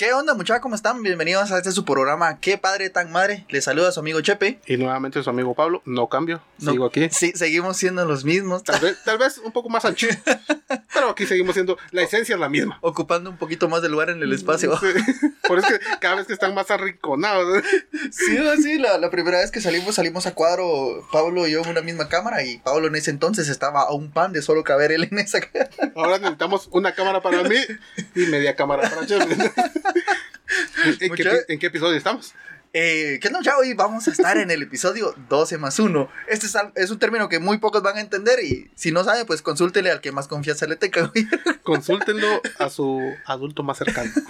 ¿Qué onda, muchachos? ¿Cómo están? Bienvenidos a este su programa ¿Qué padre tan madre? Les saluda su amigo Chepe. Y nuevamente su amigo Pablo. No cambio, No- sigo aquí. Sí, seguimos siendo los mismos. Tal vez, tal vez un poco más ancho. Pero aquí seguimos siendo. La esencia es la misma. Ocupando un poquito más de lugar en el espacio. Sí. Por eso es que cada vez que están más arrinconados. Sí, sí, la, la primera vez que salimos, salimos a cuadro, Pablo y yo en una misma cámara, y Pablo en ese entonces estaba a un pan de solo caber él en esa cámara. Ahora necesitamos una cámara para mí y media cámara para Chevy. ¿En, qué, en qué episodio estamos? Eh, ¿Qué onda, chavo? Hoy vamos a estar en el episodio 12 más 1. Este es, es un término que muy pocos van a entender, y si no sabe, pues consúltele al que más confianza le tenga. Consúltenlo a su adulto más cercano.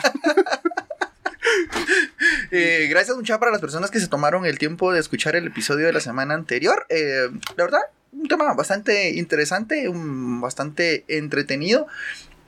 Eh, gracias mucho para las personas que se tomaron el tiempo de escuchar el episodio de la semana anterior. Eh, la verdad, un tema bastante interesante, un- bastante entretenido.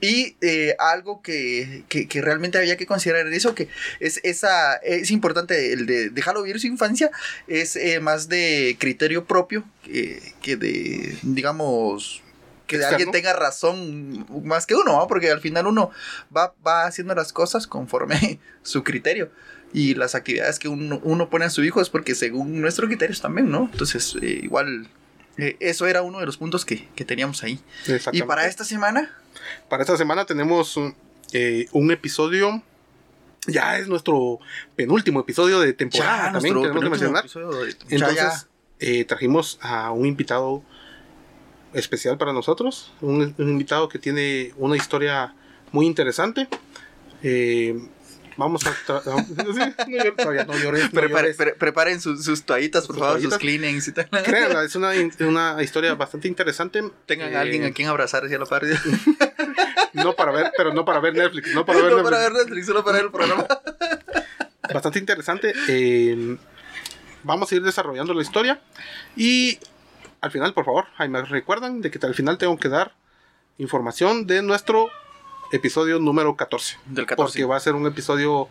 Y eh, algo que, que- que realmente había que considerar en eso, que es, esa, es importante, el de dejarlo vivir su infancia, es eh, más de criterio propio que, que de, digamos, que alguien tenga razón más que uno, ¿no? porque al final uno va, va haciendo las cosas conforme su criterio. Y las actividades que uno, uno pone a su hijo es porque según nuestros criterios también, ¿no? Entonces, eh, igual, eh, eso era uno de los puntos que, que teníamos ahí. Y para esta semana, Para esta semana tenemos un, eh, un episodio. Ya es nuestro penúltimo episodio de temporada. también tenemos que mencionar. de- Entonces, eh, trajimos a un invitado especial para nosotros. Un, un invitado que tiene una historia muy interesante. Eh, vamos a. preparen sus, sus toallitas, por Sus favor, sus cleanings y tal. Créanla, es una, una historia bastante interesante. Tengan Eh, a alguien a quien abrazar hacia la par. No para ver, pero no para ver Netflix. No para ver no Netflix. para ver Netflix, solo para ver el programa. bastante interesante. Eh, vamos a ir desarrollando la historia. Y al final, por favor, ahí me recuerdan de que al final tengo que dar información de nuestro episodio número 14. Del Porque va a ser un episodio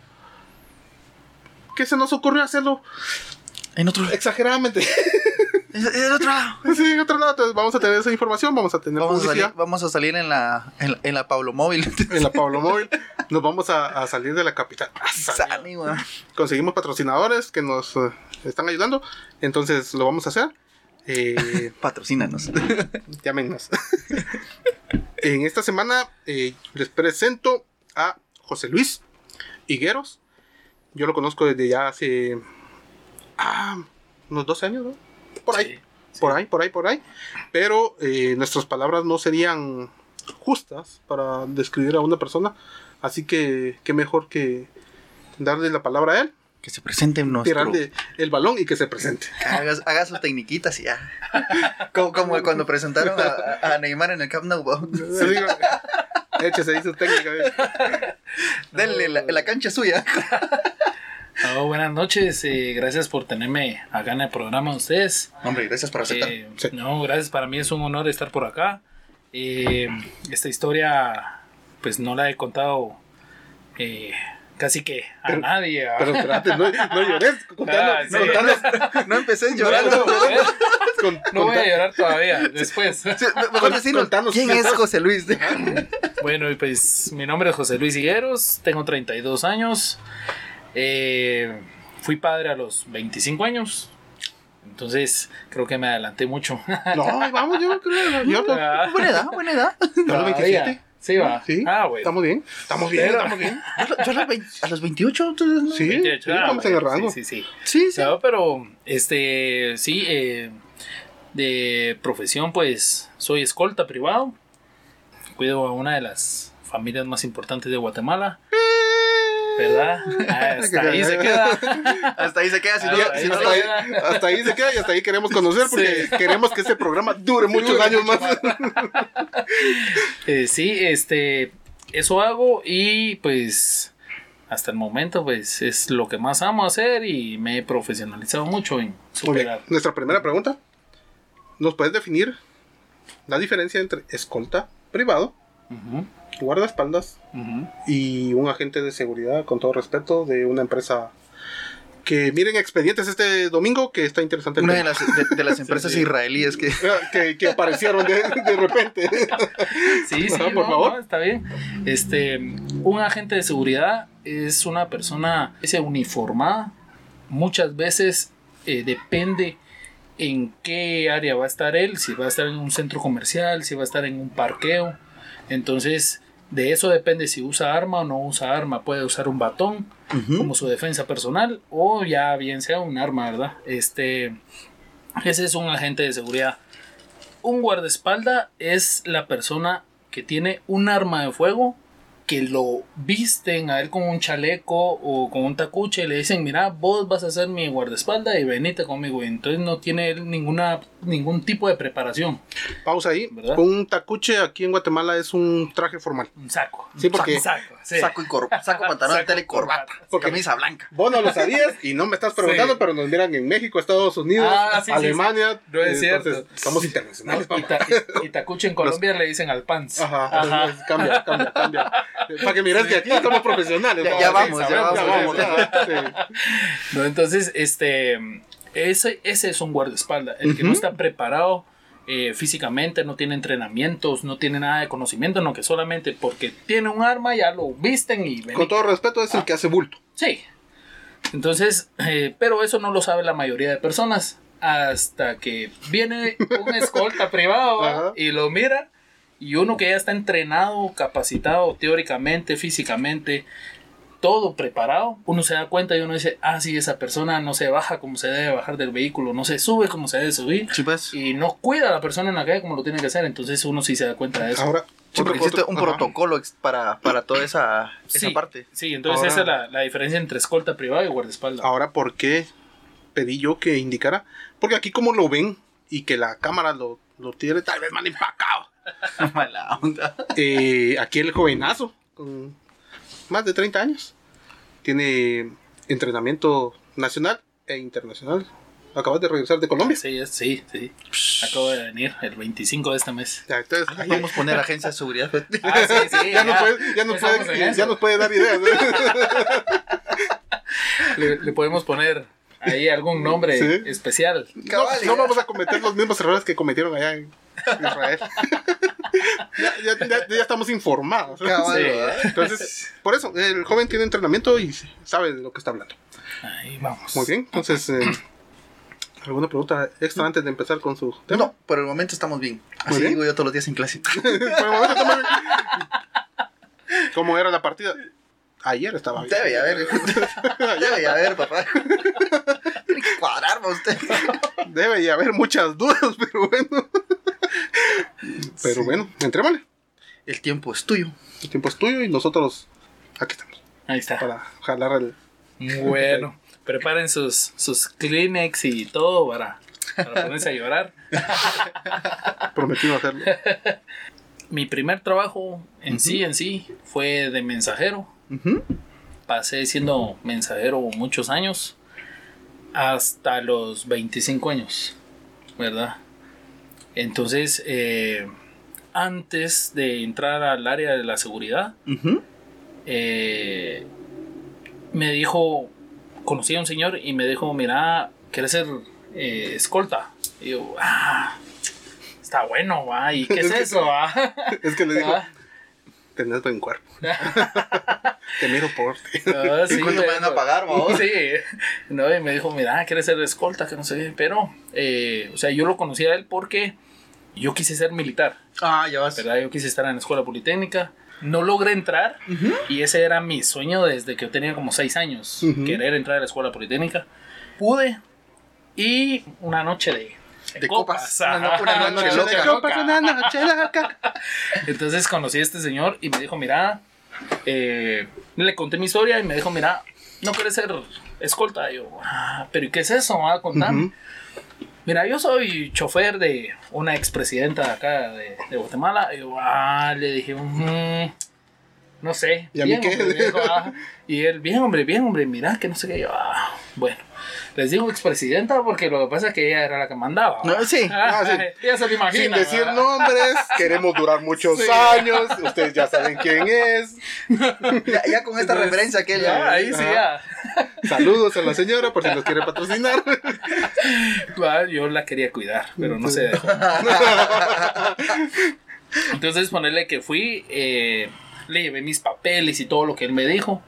que se nos ocurrió hacerlo En otro, exageradamente. en otro lado. sí, en otro lado. Entonces vamos a tener esa información, vamos a tener Vamos a, salir, vamos a salir en la, en, en la Pablo Móvil. en la Pablo Móvil. Nos vamos a, a salir de la capital. Ah, weón. conseguimos patrocinadores que nos eh, están ayudando. Entonces lo vamos a hacer. Eh, Patrocínanos. llámenos. En esta semana eh, les presento a José Luis Higueros. Yo lo conozco desde ya hace ah, unos 12 años, ¿no? Por ahí, Sí, sí. por ahí, por ahí, por ahí. Pero eh, nuestras palabras no serían justas para describir a una persona. Así que, qué mejor que darle la palabra a él, Que se presente nuestro... tirarle el balón y que se presente. Haga, haga sus tecniquitas y ya. Como, como cuando presentaron a, a Neymar en el Camp Nou. Sí, digo, Échese ahí su técnica. Denle, la, la cancha suya. Oh, buenas noches, eh, gracias por tenerme acá en el programa ustedes. Hombre, gracias por aceptar. Eh, Sí. No, gracias, para mí es un honor estar por acá. Eh, esta historia, pues no la he contado eh, casi que a Pero- nadie. ¿ah? Pero espérate, no, no llores. Contando, Ah, sí. contando- no empecé llorando. No, no, con- no voy a llorar todavía, después. Sí, mejor Con- decirnos, contanos ¿quién es. José Luis? Bueno, y pues mi nombre es José Luis Higueros, tengo 32 años, eh, fui padre a los 25 años, entonces creo que me adelanté mucho. No, vamos, yo creo. Yo. Ah, buena edad, buena edad. ¿A los todavía. 27? Sí, va. Sí. Ah, bueno. Estamos bien. Estamos bien, Pero- estamos bien. Yo, yo a, los 20 a los 28, entonces, ¿no? Sí, 28, sí, ah, estamos rango. Sí, sí, sí. Sí, sí. No, pero, este, sí, eh, de profesión, pues, soy escolta privado. Cuido a una de las familias más importantes de Guatemala. ¿Verdad? Hasta ahí se queda. Hasta ahí se queda. Si no, Ah, si no hasta, ahí, hasta ahí se queda y hasta ahí queremos conocer porque Sí. queremos que este programa dure muchos Dure años mucho más. Eh, sí, este, eso hago y pues hasta el momento pues es lo que más amo hacer y me he profesionalizado mucho en superar. Nuestra primera pregunta. ¿Nos puedes definir la diferencia entre escolta privado, Ujú, guardaespaldas ujú. y un agente de seguridad, con todo respeto, de una empresa que miren expedientes este domingo, que está interesante. el Una de las, de, de las empresas sí. israelíes que... que, que aparecieron de, de repente. Sí, sí, Ajá, por no, favor. no, está bien. Este, un agente de seguridad es una persona ese, uniformada. Muchas veces eh, depende en qué área va a estar él, si va a estar en un centro comercial, si va a estar en un parqueo. Entonces, de eso depende si usa arma o no usa arma. Puede usar un batón como su defensa personal o ya bien sea un arma, ¿verdad? Este, ese es un agente de seguridad. Un guardaespaldas es la persona que tiene un arma de fuego que lo visten a él con un chaleco o con un tacuche y le dicen, mira, vos vas a ser mi guardaespaldas y venite conmigo. Y entonces no tiene él ninguna, ningún tipo de preparación. Pausa ahí. ¿Verdad? Un tacuche aquí en Guatemala es un traje formal. Un saco. Sí, porque- Un saco, sí. Saco y cor- saco, pantalón, Saco, tela y corbata. Porque- Camisa blanca. Vos no lo sabías y no me estás preguntando, Sí. pero nos miran en México, Estados Unidos, Ah, sí, Alemania. sí. No es entonces, cierto. Estamos No, internacionales, ta- y- y tacuche en Colombia le dicen al pants. Ajá, Ajá. entonces, cambia, cambia, cambia. Para que mires que aquí somos profesionales. Ya- ¿no? vamos, ya vamos. ¿no? Entonces, este, ese, ese es un guardaespaldas, el que no está preparado eh, físicamente, no tiene entrenamientos, no tiene nada de conocimiento, no que solamente porque tiene un arma ya lo visten y ven. Con todo respeto, es el que hace bulto. Sí. Entonces, eh, pero eso no lo sabe la mayoría de personas hasta que viene un escolta privado y lo mira y uno que ya está entrenado, capacitado teóricamente, físicamente, todo preparado, uno se da cuenta y uno dice, ah, sí, esa persona no se baja como se debe bajar del vehículo, no se sube como se debe subir Sí, pues. y no cuida a la persona en la calle como lo tiene que hacer, entonces uno sí se da cuenta de eso. Ahora, porque existe un ajá. protocolo para, para toda esa, esa parte. Sí, entonces Ahora- esa es la, la diferencia entre escolta privado y guardaespaldas. Ahora, ¿por qué pedí yo que indicara? Porque aquí como lo ven y que la cámara lo, lo tiene tal vez mal empacado. Mala onda. Eh, aquí el jovenazo, con más de 30 años, tiene entrenamiento nacional e internacional. Acabas de regresar de Colombia. Sí, sí, sí. Acabo de venir el 25 de este mes. Ya, entonces, Ya podemos poner agencia de seguridad. Ah, sí, sí. ya, nos puede, ya, nos puede, ya nos puede dar ideas. Le, le podemos poner ahí algún nombre Sí. especial. No, no ya. vamos a cometer los mismos errores que cometieron allá en Israel. ya, ya- ya- ya estamos informados. Cabal, Sí. ¿verdad? Entonces, por eso, el joven tiene entrenamiento y sabe de lo que está hablando. Ahí vamos. Muy bien, entonces, eh, ¿alguna pregunta extra antes de empezar con su tema? No, por el momento estamos bien. Muy Así bien. digo yo todos los días en clase. Por el momento estamos bien. ¿Cómo era la partida? Ayer estaba bien. Debe ya ver. Debe ya ver, papá. Tiene que cuadrarme usted. Debe haber muchas dudas, pero bueno. Pero Sí. bueno, entrémosle. El tiempo es tuyo. El tiempo es tuyo y nosotros aquí estamos Ahí está. para jalar el. Bueno, preparen sus, sus Kleenex y todo para, para ponerse a llorar. Prometido hacerlo. Mi primer trabajo en sí, en sí, fue de mensajero. Pasé siendo mensajero muchos años, hasta los 25 años, ¿verdad? Entonces, eh, antes de entrar al área de la seguridad, eh, me dijo, conocí a un señor y me dijo, mira, ¿quieres ser eh, escolta? Y yo, ah, está bueno, va, ¿y qué es eso, va? Es que le digo, Ah, tenés buen cuerpo. Te miro por ti. ah, ¿Y cuánto me van a pagar, vamos? Sí, no, y me dijo, mira, ¿quieres ser escolta? Que no sé, qué", pero, eh, o sea, yo lo conocí a él porque yo quise ser militar, Ah, ya vas. ¿verdad? Yo quise estar en la escuela politécnica. No logré entrar Ujú. y ese era mi sueño desde que yo tenía como seis años, Ujú. querer entrar a la escuela politécnica. Pude y una noche de, De copas. Una no- ajá, una noche loca. Copas, una noche loca. Entonces conocí a este señor y me dijo, mira, eh, le conté mi historia y me dijo, mira, no quieres ser escolta. Y yo, "Ah, pero ¿y qué es eso? Va a contarme. Ujú. Mira, yo soy chofer de una expresidenta de acá de, de Guatemala. Y yo, ah, le dije, "Ujú, no sé. ¿Y a mí bien, qué? hombre", dijo, "ah". y él, bien, hombre, bien, hombre, mira, que no sé qué. Yo, "Ah, bueno, les digo expresidenta porque lo que pasa es que ella era la que mandaba. No, ¿va? sí. Ah, Ah, sí. Ya se lo imagina. Sin decir ¿verdad? nombres, queremos durar muchos Sí. años. Ustedes ya saben quién es. Ya, ya con esta Entonces, referencia que él Ya, ahí sí, ya. Saludos a la señora por si nos quiere patrocinar. Ah, Yo la quería cuidar, pero no se dejó. Entonces, ponerle que fui, eh, le llevé mis papeles y todo lo que él me dijo.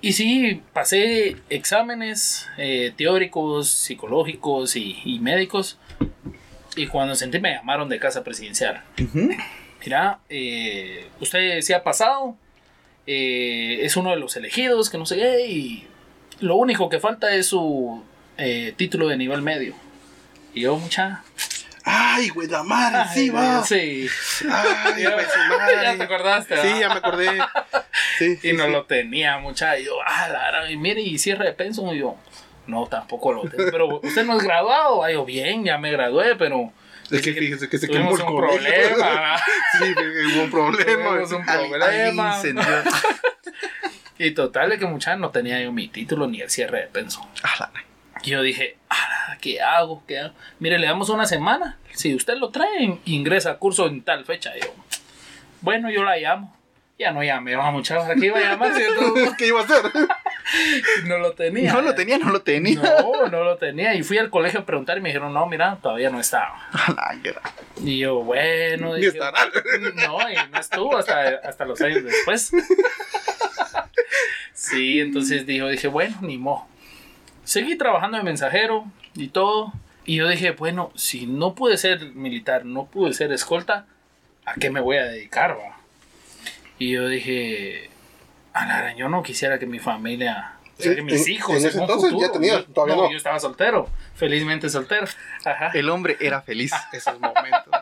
Y sí, pasé exámenes eh, teóricos, psicológicos y, y médicos. Y cuando sentí me llamaron de casa presidencial. Mira, eh, usted se ha pasado, eh, es uno de los elegidos, que no sé qué, y lo único que falta es su eh, título de nivel medio. Y yo, mucha... Ay, güey, la madre, sí, va. Sí. Ay, Ya, güey, su ya madre. te acordaste. Sí, ya me acordé. Sí, sí, Y no sí. lo tenía, mucha. Y yo, ah, la y mire, y cierre de pensum. Y yo, no, tampoco lo tengo. Pero usted no es graduado. Ah, yo, bien, ya me gradué, pero Es que fíjese que se quemó el un problema. Sí, hubo un problema. Tuvimos un problema. Y total, de que mucha no tenía yo mi título ni el cierre de pensum. Ah, Y yo dije, ah, ¿qué hago? ¿Qué hago? Mire, le damos una semana. Si usted lo trae, ingresa a curso en tal fecha. Yo, bueno, yo la llamo. Ya no llamé, vamos muchachos, aquí iba a llamar. ¿Qué iba a hacer? No lo tenía. No lo tenía, no lo tenía. No, no lo tenía. Y fui al colegio a preguntar y me dijeron, no, mira, todavía no estaba. Y yo, bueno. Dije, estará. No, y no estuvo hasta, hasta los años después. Sí, entonces dijo, dije, bueno, ni modo. Seguí trabajando de mensajero y todo. Y yo dije, bueno, si no pude ser militar, no pude ser escolta, ¿a qué me voy a dedicar? va?" Y yo dije, a yo no quisiera que mi familia, o sea, que En- mis en- hijos, en ese entonces ya yo- todavía no. Yo estaba soltero, felizmente soltero. Ajá. El hombre era feliz. Esos momentos.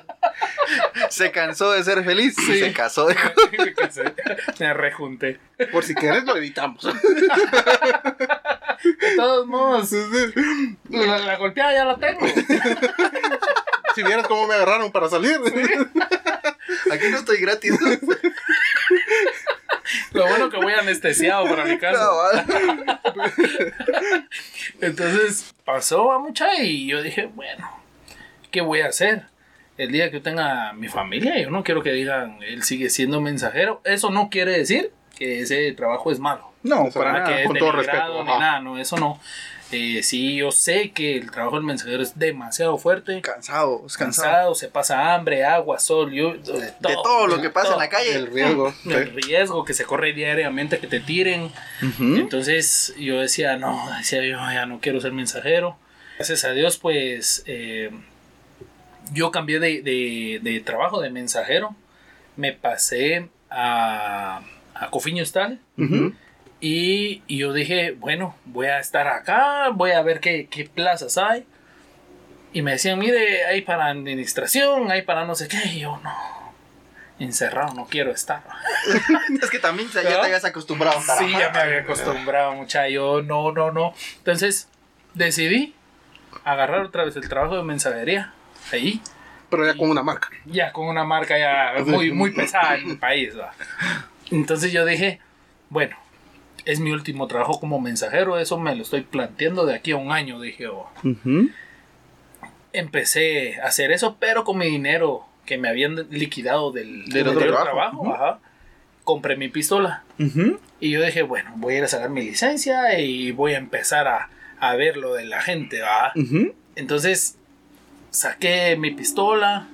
Se cansó de ser feliz y se casó de me me rejunté. Por si quieres lo editamos. De todos modos, la, la golpeada ya la tengo. Si vieras cómo me agarraron para salir. Aquí no estoy gratis. Lo bueno que voy anestesiado para mi casa. No, vale. Entonces pasó a mucha y yo dije, bueno, ¿qué voy a hacer? El día que yo tenga mi familia, yo no quiero que digan, él sigue siendo mensajero. Eso no quiere decir que ese trabajo es malo. No, Para Nada que es con todo respeto, ni nada, no, eso no. Eh, sí, yo sé que el trabajo del mensajero es demasiado fuerte. Cansado, es cansado. Cansado, se pasa hambre, agua, sol, yo, de, De todo lo que pasa en la calle. El riesgo. El riesgo que se corre diariamente, que te tiren. Ujú. Entonces yo decía, no, decía yo, ya no quiero ser mensajero. Gracias a Dios, pues eh, yo cambié de, de- de trabajo de mensajero. Me pasé a, a Cofiño Tal. Ujú. Y, y yo dije, bueno, voy a estar acá, voy a ver qué, qué plazas hay. Y me decían, mire, hay para administración, hay para no sé qué. Y yo, no, encerrado, no quiero estar. Es que también ya te ¿Ah? habías acostumbrado Sí, ya me había acostumbrado, mucha. Yo, no, no, no. Entonces, decidí agarrar otra vez el trabajo de mensajería. Ahí, Pero ya con una marca. ya con una marca ya muy, muy pesada en el país. Entonces yo dije, bueno, es mi último trabajo como mensajero, eso me lo estoy planteando de aquí a un año, dije yo. Ujú. Empecé a hacer eso, pero con mi dinero que me habían liquidado del, Del otro trabajo, ajá, compré mi pistola. Y yo dije, bueno, voy a ir a sacar mi licencia y voy a empezar a, a ver lo de la gente, ¿va? Entonces, saqué mi pistola,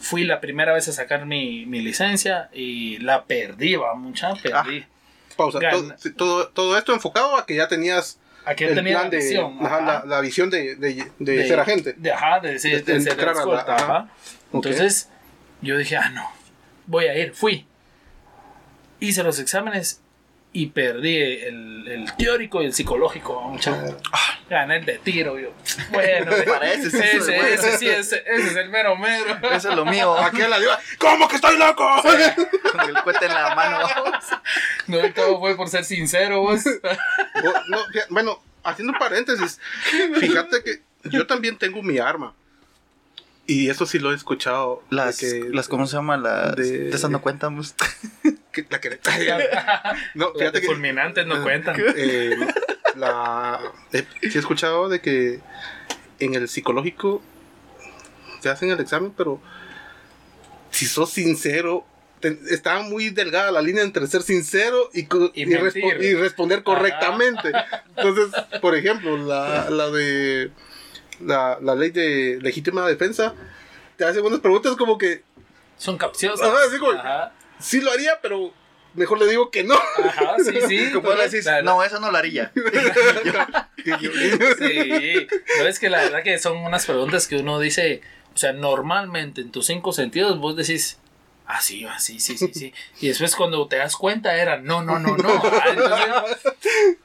fui la primera vez a sacar mi, mi licencia y la perdí, va, mucha, perdí. Pausa. Todo, todo, todo esto enfocado a que ya tenías el tenía plan la de, visión. ajá, la, la visión de, de, de de- ser agente. De, ajá, de, ser- De de ser entrar a la- escolta, ajá. ajá. Entonces, yo dije, ah, no, voy a ir, fui. Hice los exámenes y perdí el, el teórico y el psicológico, mucha. Gané el de tiro, yo. Bueno, Para ese sí ese, bueno. ese sí, ese, ese es el mero mero. Eso es lo mío. Aquel la dio, ¿Cómo que estoy loco? Con el cohete en la mano. No, y todo fue por ser sincero, vos. No, bueno, haciendo un paréntesis, fíjate que yo también tengo mi arma. Y eso sí lo he escuchado. Las, que- las ¿cómo se llama? Las... de- ¿Te estás dando cuenta? Que- la que No, fíjate que. fulminantes no cuentan. eh, la, eh, sí he escuchado de que en el psicológico te hacen el examen, pero si sos sincero, te- está muy delgada la línea entre ser sincero y, Y y respo- mentir. y responder correctamente. Entonces, por ejemplo, la, la de la, la ley de legítima defensa te hace buenas preguntas como que Son capciosas. Ajá, sí lo haría, pero mejor le digo que no. ajá, sí, sí. Como le decís, La- no, eso no lo haría. Sí, no es que la verdad que son unas preguntas que uno dice, o sea, normalmente en tus cinco sentidos vos decís, ah, sí, ah, sí, sí, sí, sí. Y después cuando te das cuenta era, no, no, no, no. Ah, entonces,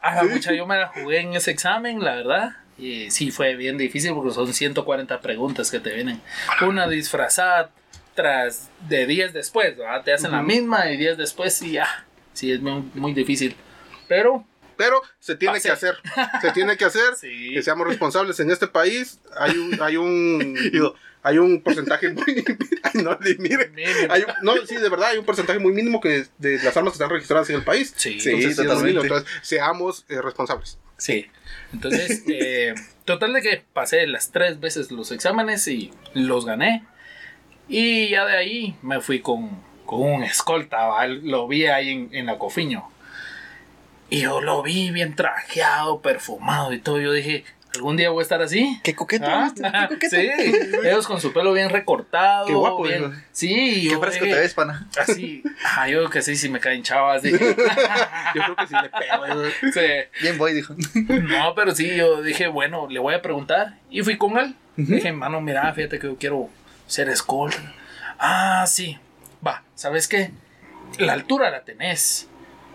a la mucha yo me la jugué en ese examen, la verdad. Y sí, fue bien difícil porque son 140 preguntas que te vienen. Una disfrazada tras de días después, ¿verdad? Te hacen la Ujú. misma y días después sí, ya. Sí, es muy, muy difícil. Pero, Pero se tiene Pase. que hacer. Se tiene que hacer. sí. Que seamos responsables en este país. Hay un, hay un, Digo, hay un porcentaje muy. Ay, no, mire. Mínimo. Hay un- no, sí, de verdad, hay un porcentaje muy mínimo que de las armas que están registradas en el país. Sí. Sí, Entonces, es mínimo. Entonces, seamos eh, responsables. Sí. Entonces, eh, total de que pasé las tres veces los exámenes y los gané. Y ya de ahí me fui con, con un escolta, ¿va? lo vi ahí en, en la Cofiño. Y yo lo vi bien trajeado, perfumado y todo. Yo dije, ¿algún día voy a estar así? qué coqueto. Ah. Qué coqueto. Sí, ellos con su pelo bien recortado. Qué guapo, bien- hijo. Sí, Qué yo fresco dije, te ves, pana. Así, ah, yo que sí, sí me caen chavas. Yo creo que sí le pego. eh. Sí. Bien voy, dijo. No, pero sí, yo dije, bueno, le voy a preguntar. Y fui con él. Dije, mano, mira, fíjate que yo quiero ser escolta. Ah, sí. Va, ¿sabes qué? La altura la tenés.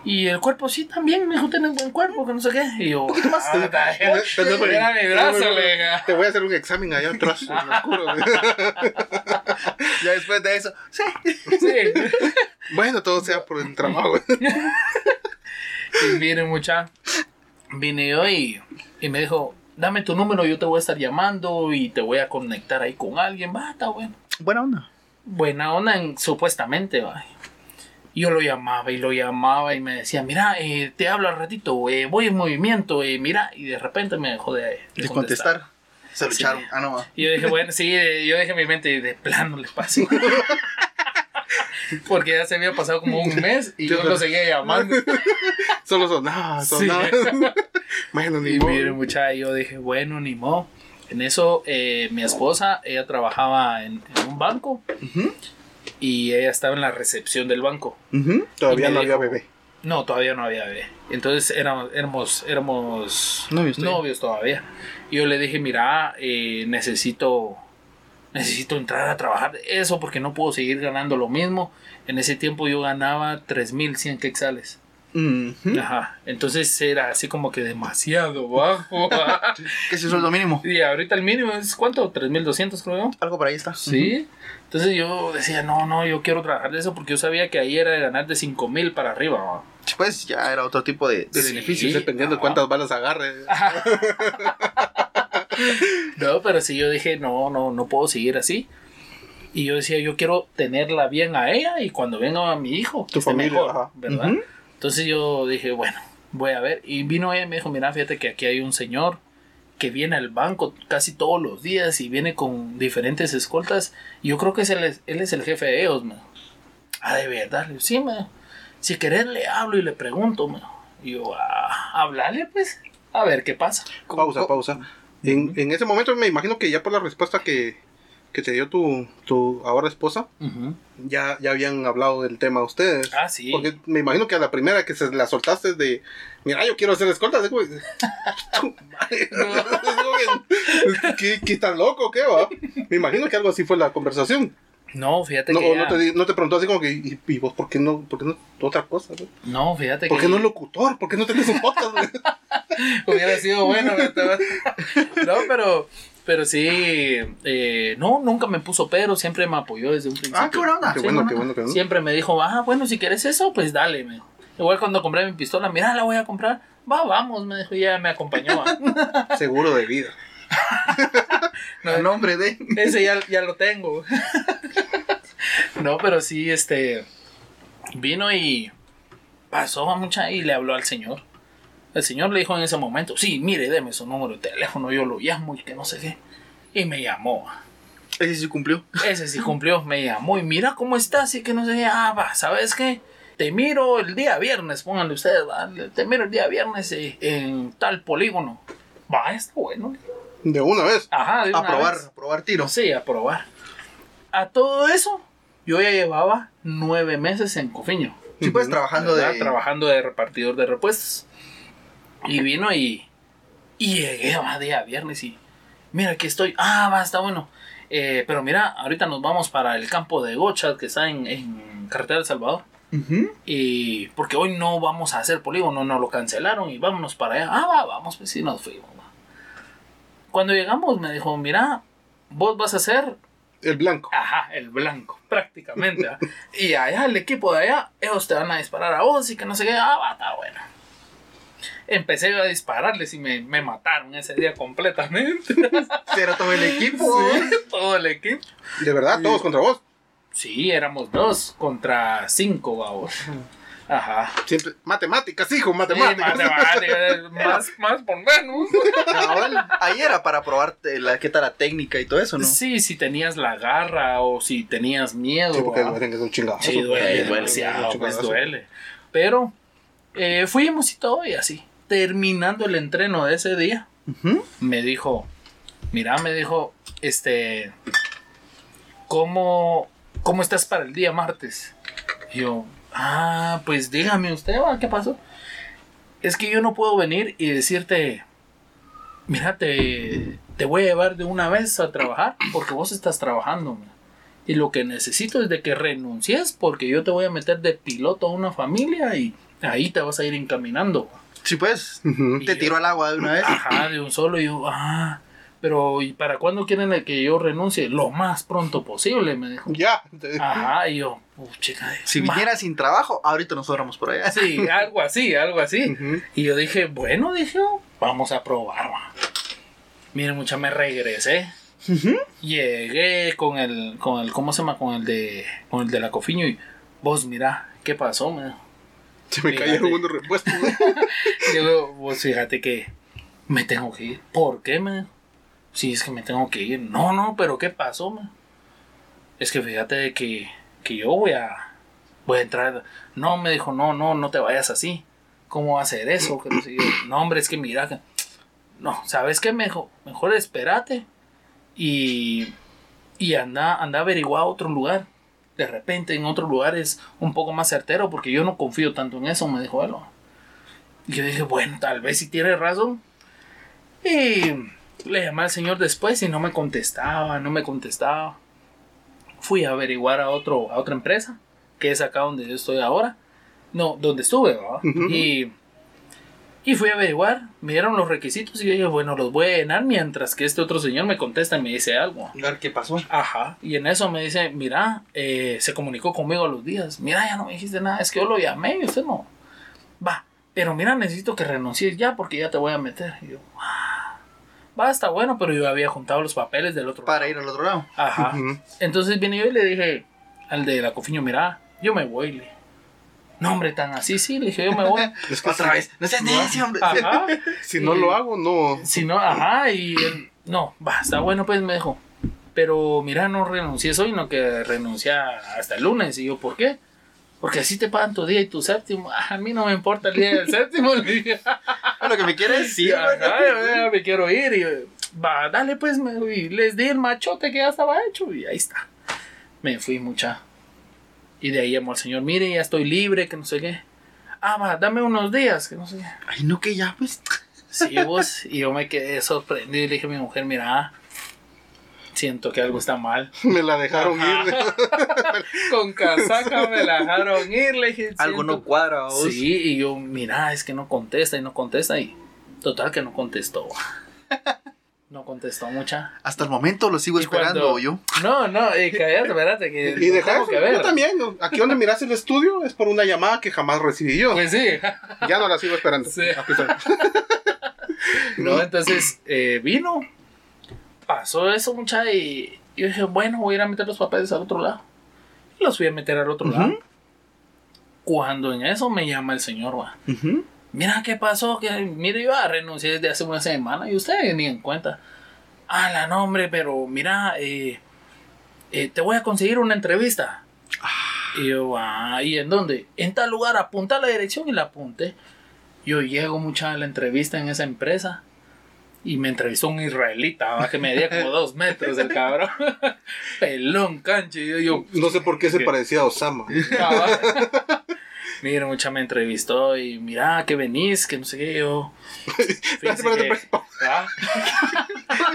Y el cuerpo sí también, me dijo, tenés buen cuerpo, que no sé qué. Y yo, ah, Te- te- te-. Te voy a hacer un examen allá atrás. en lo oscuro. Ya después de eso, sí. Sí. Bueno, todo sea por el trabajo. Y vine mucha. Vine yo y, y me dijo, dame tu número, yo te voy a estar llamando y te voy a conectar ahí con alguien. Va, está bueno. Buena onda. buena onda en- supuestamente, va. Yo lo llamaba y lo llamaba y me decía, mira, eh, te hablo al ratito, eh, voy en movimiento, eh, mira, y de repente me dejó de, de De contestar. Se Sí. lucharon. Ah, no. va. Y yo dije, bueno, sí, eh, yo dejé mi mente, de plano le paso. Porque ya se había pasado como un mes y yo lo seguía llamando. Solo sonaba, Sí. sonaba. Bueno, ni Y modo. mire, muchacha, yo dije, bueno, ni modo. En eso, eh, mi esposa, ella trabajaba en, en un banco Ujú, y ella estaba en la recepción del banco. Todavía no había bebé. No, todavía no había bebé. Entonces éramos, éramos, éramos Novios todavía. novios todavía. Y yo le dije, mira, eh, necesito, necesito entrar a trabajar eso porque no puedo seguir ganando lo mismo. En ese tiempo yo ganaba 3.100 quetzales. Ujú. Ajá. Entonces era así como que demasiado bajo. ¿Qué es el sueldo mínimo? y ahorita el mínimo es ¿cuánto? 3.200 creo. Algo por ahí está. Sí. Entonces yo decía, no, no, yo quiero trabajar de eso porque yo sabía que ahí era de ganar de 5.000 para arriba. Pues ya era otro tipo de, de Sí. beneficios. Dependiendo de cuántas balas agarre. No, pero sí yo dije, no, no, no puedo seguir así. Y yo decía, yo quiero tenerla bien a ella y cuando venga mi hijo, que Tu esté familia, mejor, ajá. ¿verdad? Ujú. Entonces yo dije, bueno, voy a ver. Y vino ella y me dijo, mira, fíjate que aquí hay un señor que viene al banco casi todos los días y viene con diferentes escoltas. Y yo creo que es él, es- él es el jefe de ellos, dijo. Ah, de verdad, Le digo, sí. Si querés le hablo y le pregunto. Y yo, ah, háblale pues, a ver qué pasa. Pausa, pausa. En, en ese momento me imagino que ya por la respuesta que, que te dio tu, tu ahora esposa, ya, ya habían hablado del tema ustedes. Ah, sí. Porque me imagino que a la primera que se la soltaste de, mira, yo quiero hacer escolta, digo, ¿qué, ¿qué tan loco, qué va? Me imagino que algo así fue la conversación. No, fíjate No, que no ya- te, no te preguntó así como que, ¿y, y vos por qué no, por qué no otra cosa? no? No, fíjate ¿Por que qué no locutor? ¿Por qué no tenés un podcast? güey? hubiera sido bueno. ¿verdad? no, pero, pero sí, eh, no, nunca me puso pero, siempre me apoyó desde un principio. Ah, qué buena onda. Qué sí, bueno, qué bueno, qué bueno. Siempre me dijo, ah, bueno, si quieres eso, pues dale, me. Igual cuando compré mi pistola, mira, la voy a comprar. Va, vamos, me dijo, y ya me acompañó. Seguro de vida. No, A nombre de. Ese ya, ya lo tengo. no, pero sí, este. Vino y pasó a mucha y le habló al señor. El señor le dijo en ese momento: Sí, mire, deme su número de teléfono, yo lo llamo y que no sé qué. Y me llamó. Ese sí cumplió. Ese sí cumplió, me llamó y mira cómo estás y que no sé, qué. ah, va, ¿sabes qué? Te miro el día viernes, pónganle ustedes, va, te miro el día viernes eh, en tal polígono. Va, está bueno. De una vez. Ajá, de A una probar, vez. a probar tiro. Sí, a probar. A todo eso, yo ya llevaba nueve meses en Cofiño. Sí, pues trabajando ¿verdad? de. Trabajando de repartidor de repuestos. Y vino y. Y llegué, va, día viernes y. Mira, aquí estoy. Ah, va, está bueno. Eh, pero mira, ahorita nos vamos para el campo de Gochat que está en, en Carretera del Salvador. Y porque hoy no vamos a hacer polígono, no lo cancelaron y vámonos para allá. Ah, va, vamos, pues sí, nos fuimos. va. Cuando llegamos me dijo, mira, vos vas a hacer El blanco. Ajá, el blanco, prácticamente. ¿ah? y allá, el equipo de allá, ellos te van a disparar a vos y que no sé qué. Ah, va, está bueno. Empecé a dispararles y me, me mataron ese día completamente. Era todo el equipo. Sí, todo el equipo. De verdad, todos contra vos. Sí, éramos dos contra cinco, vamos. Ajá. Siempre. Matemáticas, hijo, Sí, matemáticas. matemáticas, más, más por menos. Ahí era para probarte la, qué tal la técnica y todo eso, ¿no? Sí, si tenías la garra o si tenías miedo. Sí, porque es un chingado. Sí, duele, duele, demasiado, duele, pues duele. Pero eh, fuimos y todo y así. Terminando el entreno de ese día, me dijo, mira, me dijo, este, ¿cómo, cómo estás para el día martes? Y yo, ah, pues dígame usted, va, ¿qué pasó? Es que yo no puedo venir y decirte, mira, te, te voy a llevar de una vez a trabajar porque vos estás trabajando. mira. Y lo que necesito es de que renuncies porque yo te voy a meter de piloto a una familia y ahí te vas a ir encaminando. Sí, pues. Ujú. Te tiró al agua de una vez. Ajá, de un solo. Y yo, ah, pero ¿y para cuándo quieren que yo renuncie? Lo más pronto posible, me dijo. Ya. Ajá, y yo, puchica. Si va. viniera sin trabajo, ahorita nos fuéramos por allá. Sí, algo así, algo así. Y yo dije, bueno, dije, vamos a probar. va. Miren, mucha, me regresé. Llegué con el, con el, ¿cómo se llama? Con el de, con el de la cofiño y vos, mira, ¿qué pasó? Dijo. Se me Fíjate. cayeron unos repuestos. Yo, vos fíjate que me tengo que ir. ¿Por qué, me? Sí, es que me tengo que ir. No, no, pero ¿qué pasó, me? Es que fíjate de que, que yo voy a, voy a entrar. No, me dijo, no, no, no te vayas así. ¿Cómo va a hacer eso? No, hombre, es que mira, no, ¿sabes qué? Mejor, mejor espérate y, y anda, anda a averiguar otro lugar. De repente en otro lugar es un poco más certero porque yo no confío tanto en eso, me dijo él. Y yo dije, bueno, tal vez si tiene razón. Y le llamé al señor después y no me contestaba, no me contestaba. Fui a averiguar a, otro, a otra empresa, que es acá donde yo estoy ahora. No, donde estuve. Y, y fui a averiguar, me dieron los requisitos y yo dije, bueno, los voy a llenar mientras que este otro señor me contesta y me dice algo. A ver qué pasó. Ajá, y en eso me dice, mira, eh, se comunicó conmigo a los días, mira, ya no me dijiste nada, es que yo lo llamé y usted no. Va, pero mira, necesito que renuncies ya porque ya te voy a meter. Y yo, "Ah, va, está bueno, pero yo había juntado los papeles del otro Para lado. ir al otro lado. Ajá. Entonces viene yo y le dije al de la cofiño, mira, yo me voy. Le no, hombre, tan así, sí, le dije, yo me voy. Es que Otra si- vez. No seas necio, hombre. Ajá. Si no lo hago, no. Si no, ajá, y él, no, va, está bueno, pues me dijo. Pero mira, no renuncies hoy, no que renuncia hasta el lunes. Y yo, ¿por qué? Porque así te pagan tu día y tu séptimo. Ah, a mí no me importa el día del séptimo. Le dije, A lo que me quieres sí, decir. ajá, me quiero ir. Y va, dale, pues, y les di el machote que ya estaba hecho. Y ahí está. Me fui mucha. Y de ahí llamó al señor, mire, ya estoy libre, que no sé qué. Ah, va, dame unos días, que no sé qué. Ay, no, que ya, pues. Sí, vos. Y yo me quedé sorprendido y le dije a mi mujer, mira, siento que algo está mal. Me la dejaron Ajá. ir. Con casaca me la dejaron ir, le dije. Algo no cuadra, vos. Sí, y yo, mira, es que no contesta y no contesta y total que no contestó. No contestó mucha. Hasta el momento lo sigo Y esperando cuando- yo. No, no, y cállate, espérate que Y deja tengo eso, que ver. yo también. ¿no? Aquí donde miras el estudio es por una llamada que jamás recibí yo. Pues sí. Ya no la sigo esperando. Sí. Aquí estoy. No, entonces eh, vino, pasó eso, mucha, y yo dije, bueno, voy a ir a meter los papeles al otro lado. Y los fui a meter al otro Ujú. lado. Cuando en eso me llama el señor, va. Ujú. Mira qué pasó, que mire, yo renuncié desde hace una semana y usted ni en cuenta. Ah, la nombre, pero mira, eh, eh, te voy a conseguir una entrevista. Y yo, ah, ¿y en dónde? En tal lugar, apunta la dirección y la apunté. Yo llego mucho a la entrevista en esa empresa. Y me entrevistó un israelita, que medía como dos metros el cabrón. Pelón, cancho. Y yo, yo, No sé por qué se ¿Qué? parecía a Osama. Ah, Mira, mucha me entrevistó y mira que venís, que no sé qué, yo. Espérate, que-. ¿Ah?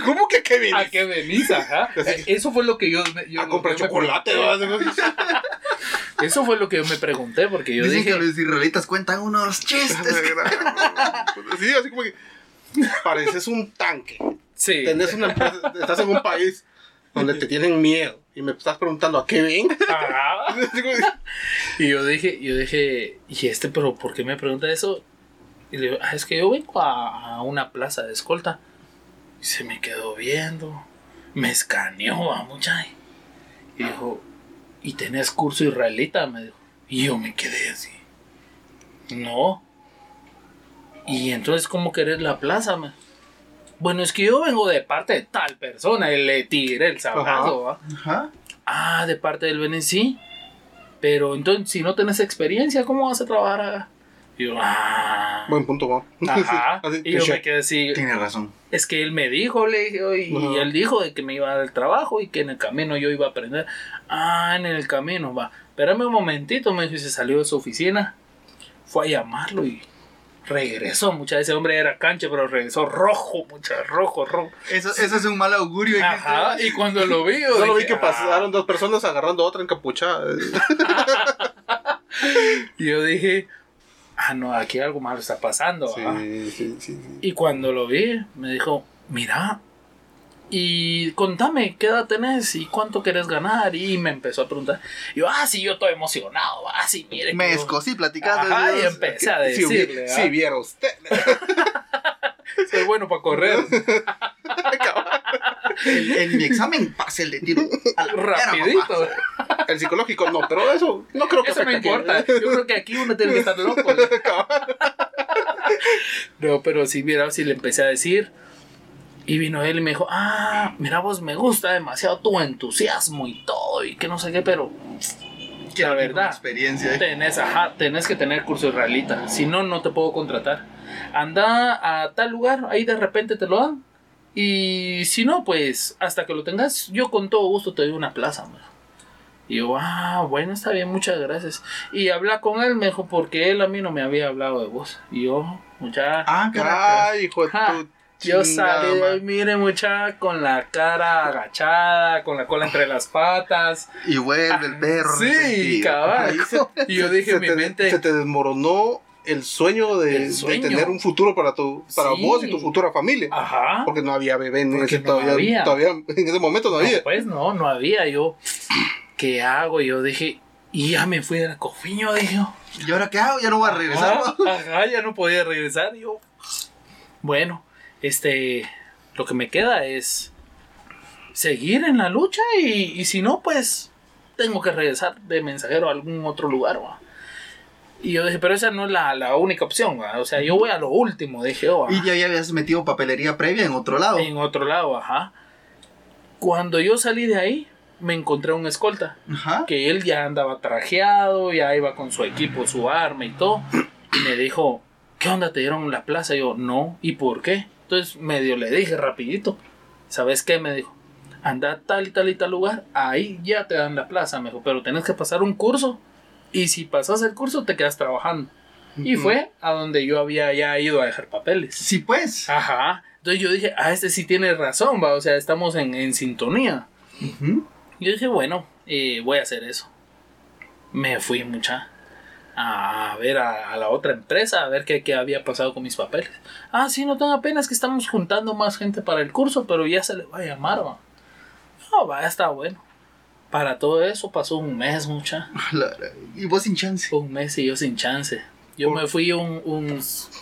¿Cómo que Kevin? ¿A qué venís, ajá? Eso fue lo que yo, yo- A comprar chocolate. Eso fue lo que yo me pregunté, porque yo Dicen dije. que los israelitas cuentan unos chistes. Sí, así como que pareces un tanque. Sí. Tenés una empresa, estás en un país donde te tienen miedo y me estás preguntando a qué ven. Y yo dije, yo dije, ¿y este, pero por qué me pregunta eso? Y le digo, ah, es que yo vengo a, a una plaza de escolta. Y se me quedó viendo, me escaneó a mucha. Y dijo, ¿y tenés curso israelita? Me dijo. Y yo me quedé así. No. Y entonces, ¿cómo querés la plaza? me? Bueno, es que yo vengo de parte de tal persona. Y le tiré el sabrazo, ¿va? Ajá. Ah, de parte del Benin sí. Pero entonces, si no tenés experiencia, ¿cómo vas a trabajar acá? Y yo, ah. Buen punto, ¿va? Ajá. Así, y yo me quedé así. Tiene razón. Es que él me dijo, le dije, y Ajá. él dijo de que me iba a dar el trabajo y que en el camino yo iba a aprender. Ah, en el camino, va. Espérame un momentito, me dijo, y se salió de su oficina. Fue a llamarlo y regresó. Mucha ese hombre era cancha, pero regresó rojo, mucha rojo, rojo. Eso, eso es un mal augurio. Ajá. Y cuando lo vi, yo Solo vi dije, que "Ah". pasaron dos personas agarrando a otra encapuchada. Y yo dije, ah, no, aquí algo malo está pasando. ¿va?". Sí, sí, sí. sí. Y cuando lo vi, me dijo, mira, y contame, ¿qué edad tenés y cuánto querés ganar? Y me empezó a preguntar. Y yo, ah, sí, yo estoy emocionado, ah, sí, mire. Me yo-". escosí platicando. Ajá, y empecé a Si, decirle, si ¿ah? viera usted. soy bueno para correr. En, en mi examen pasé el de tiro. Rapidito. El psicológico no, pero eso no creo que Eso no importa. Yo creo que aquí uno tiene que estar loco. No, pero sí, mira, sí le empecé a decir. Y vino él y me dijo, ah, mira vos, me gusta demasiado tu entusiasmo y todo, y que no sé qué, pero La verdad. Experiencia. eh. tenés, ajá, tenés que tener curso israelita, si no, no te puedo contratar. Anda a tal lugar, ahí de repente te lo dan. Y si no, pues hasta que lo tengas, yo con todo gusto te doy una plaza. dijo. Y yo, ah, bueno, está bien, muchas gracias. Y habla con él, me dijo, porque él a mí no me había hablado de vos. Y yo, mucha. Ah, caraca. Ay, hijo de tu Yo salí de mire, mucha, con la cara agachada, con la cola entre las patas. Y vuelve el perro. Sí, cabal. Y yo dije se mi te, mente. se te desmoronó el sueño de, El sueño. de tener un futuro para tu para Sí. vos y tu futura familia. Ajá. Porque no había bebé en ese, no todavía, había. todavía en ese momento no No, había. pues no, no había. Yo, ¿qué hago? Yo dije, y ya me fui del cofiño, dije. ¿Y ahora qué hago? Ya no voy a regresar. Ajá, ajá, ya no podía regresar. Yo, bueno, este, lo que me queda es seguir en la lucha y, y si no, pues tengo que regresar de mensajero a algún otro lugar. ¿va? Y yo dije, pero esa no es la, la única opción. ¿va? O sea, yo voy a lo último, dije, oh, Y ya, ya habías metido papelería previa en otro lado. en otro lado, ajá. Cuando yo salí de ahí, me encontré un escolta Ajá. que él ya andaba trajeado, ya iba con su equipo, su arma y todo. Y me dijo, ¿qué onda? ¿Te dieron la plaza? Y yo, no. ¿Y por qué? Entonces medio le dije rapidito. ¿Sabes qué? Me dijo, anda tal y tal y tal lugar, ahí ya te dan la plaza. Me dijo, pero tenés que pasar un curso. Y si pasas el curso, te quedas trabajando. Y fue a donde yo había ya ido a dejar papeles. Sí, pues. Ajá. Entonces yo dije, ah, este sí tiene razón, va. O sea, estamos en, en sintonía. Ujú. Yo dije, bueno, eh, voy a hacer eso. Me fui mucha a ver a, a la otra empresa, a ver qué, qué había pasado con mis papeles. Ah, sí, no tenga pena, es que estamos juntando más gente para el curso, pero ya se le va a llamar, va. No, va, está bueno. Para todo eso pasó un mes, mucha. Y vos sin chance. Un mes y yo sin chance. Yo Por- me fui un, un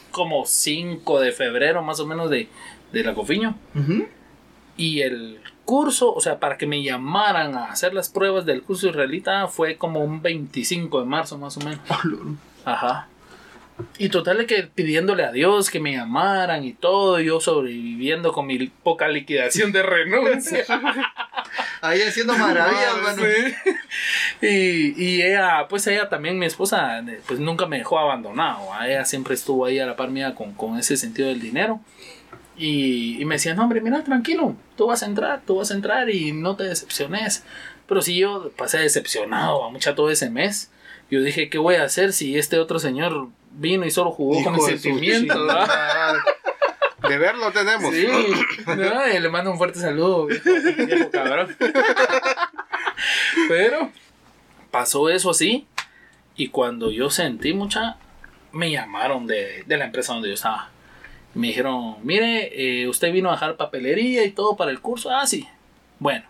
como 5 de febrero más o menos de, de la Cofiño. Y el curso, o sea, para que me llamaran a hacer las pruebas del curso israelita fue como un 25 de marzo más o menos. Ajá. Y total que pidiéndole a Dios que me llamaran y todo, yo sobreviviendo con mi poca liquidación de renuncia. Ahí haciendo maravillas, mano. Sí. Y, y ella, pues ella también, mi esposa, pues nunca me dejó abandonado. Ella siempre estuvo ahí a la par mía con, con ese sentido del dinero. Y, y me decía, no, hombre, mira, tranquilo, tú vas a entrar, tú vas a entrar y no te decepciones. Pero si yo pasé decepcionado a mucha todo ese mes, yo dije, ¿qué voy a hacer si este otro señor vino y solo jugó con Hijo el de su sentimiento? chingada ¿verdad? madre. De verlo tenemos. Sí, no, y le mando un fuerte saludo, viejo, viejo cabrón. Pero pasó eso así, y cuando yo sentí mucha, me llamaron de, de la empresa donde yo estaba. Me dijeron, mire, eh, usted vino a dejar papelería y todo para el curso. Ah, sí. Bueno,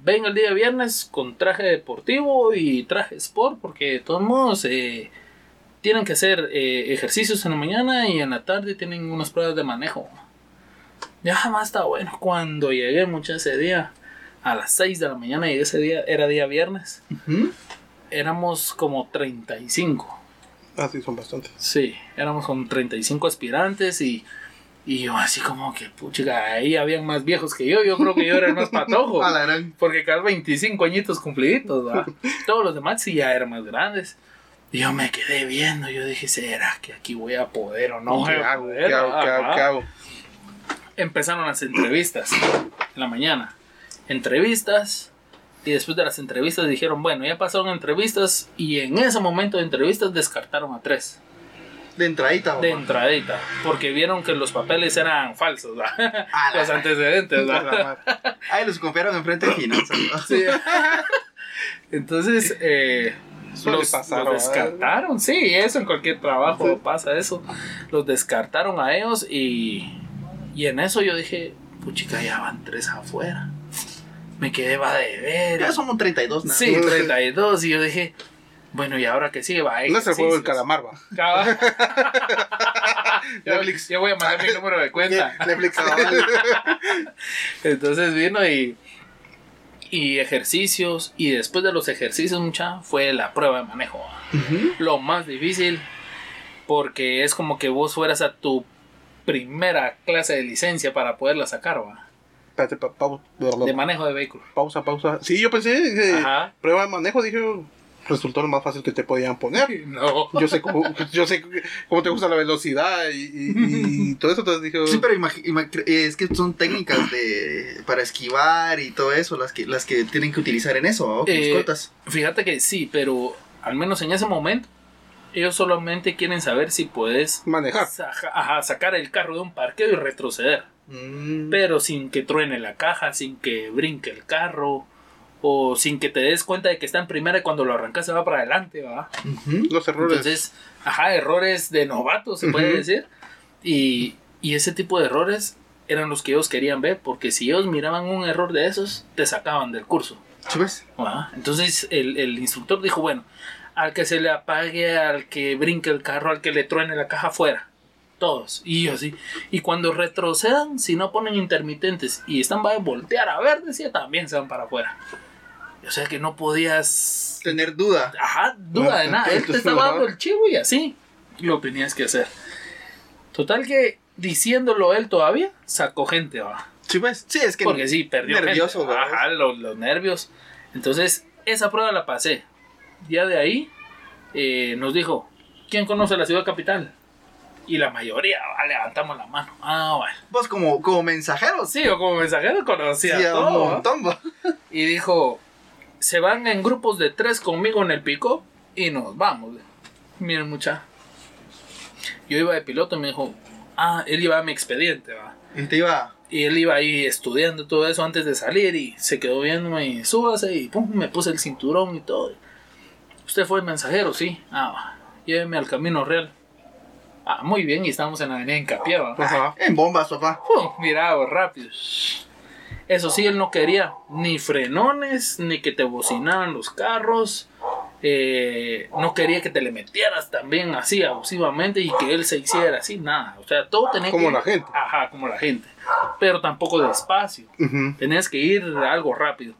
venga el día viernes con traje deportivo y traje sport, porque de todos modos eh, tienen que hacer eh, ejercicios en la mañana y en la tarde tienen unas pruebas de manejo. Ya jamás está bueno. Cuando llegué mucho ese día, a las 6 de la mañana, y ese día era día viernes, Ujú. éramos como 35. Ah, sí, son bastantes. Sí, éramos con 35 aspirantes y, y yo así como que, puchica, ahí habían más viejos que yo. Yo creo que yo era el más patojo. A la gran. Porque cada 25 añitos cumpliditos, ¿va? Todos los demás sí ya eran más grandes. Y yo me quedé viendo, yo dije, ¿será que aquí voy a poder o no? ¿Qué voy a hago? poder? ¿Qué hago? ¿Qué hago? ¿Qué hago? Empezaron las entrevistas en la mañana. Entrevistas. Y después de las entrevistas dijeron, bueno, ya pasaron entrevistas. Y en ese momento de entrevistas descartaron a tres. De entradita, De mamá. entradita. Porque vieron que los papeles eran falsos, la Los antecedentes, madre. Ay, los confiaron enfrente de finanzas. ¿no? Sí. Entonces, eh, los, pasar, los ¿verdad? descartaron. Sí, eso en cualquier trabajo Sí. pasa eso. Los descartaron a ellos y, y en eso yo dije, puchica, ya van tres afuera. Me quedé, va de Ya veras. somos 32, nada. Sí, 32. Y yo dije, bueno, ¿y ahora qué sigue? Va, No es el juego del calamar, va. Ya, Netflix. ya voy a mandar mi número de cuenta. Netflix. Entonces vino y, y ejercicios. Y después de los ejercicios, mucha, fue la prueba de manejo. Lo más difícil, porque es como que vos fueras a tu primera clase de licencia para poderla sacar, ¿va? Espérate, pa- pau- De manejo de vehículo. pausa, pausa. Sí, yo pensé Ajá. prueba de manejo, dije, resultó lo más fácil que te podían poner. No. Yo sé cómo, yo sé cómo te gusta la velocidad y, y- y todo eso, entonces dije, Sí, pero eh, es que son técnicas de para esquivar y todo eso las que las que tienen que utilizar en eso, Eh, escoltas. Fíjate que sí, pero al menos en ese momento, ellos solamente quieren saber si puedes manejar. sa- ajá, sacar el carro de un parqueo y retroceder. Mm. pero sin que truene la caja, sin que brinque el carro, o sin que te des cuenta de que está en primera y cuando lo arrancas se va para adelante, ¿va? Ujú. Los errores. Entonces, ajá, errores de novato, se puede Ujú. decir. Y, y ese tipo de errores eran los que ellos querían ver, porque si ellos miraban un error de esos, te sacaban del curso. ¿Sí ves? ¿va? Entonces, el, el instructor dijo, bueno, al que se le apague, al que brinque el carro, al que le truene la caja fuera. Todos. Y yo así. Y cuando retrocedan, si no ponen intermitentes y están va a voltear a ver, decía, también se van para afuera. O sea que no podías. Tener duda. Ajá, duda de nada. Él te estaba dando el chivo y así lo tenías que hacer. Total que diciéndolo él todavía, sacó gente, va. ¿Sí ves? Sí, es que Porque sí, perdió nervioso, gente. Ajá, los, los nervios. Entonces, esa prueba la pasé. Ya de ahí eh, nos dijo, ¿quién conoce la ciudad capital? Y la mayoría, va, levantamos la mano. Ah, bueno. vos como como mensajero. Sí, yo como mensajero conocía Sí, a todo. un montón, va. Y dijo, se van en grupos de tres conmigo en el pico y nos vamos. Miren, mucha. Yo iba de piloto y me dijo, ah, él iba a mi expediente, va. Y te iba Y él iba ahí estudiando todo eso antes de salir y se quedó viéndome y súbase y pum, me puse el cinturón y todo. Usted fue el mensajero, sí. Ah, va. lléveme al camino real. Ah, muy bien, y estamos en la avenida Hincapié, va. Ajá. en bombas, papá. Pum, miraba rápido. Eso sí, él no quería ni frenones, ni que te bocinaran los carros. eh, no quería que te le metieras también así abusivamente y que él se hiciera así, nada. O sea, todo tenía Como que la gente. Ajá, como la gente. Pero tampoco despacio. Ujú. Tenías que ir algo rápido.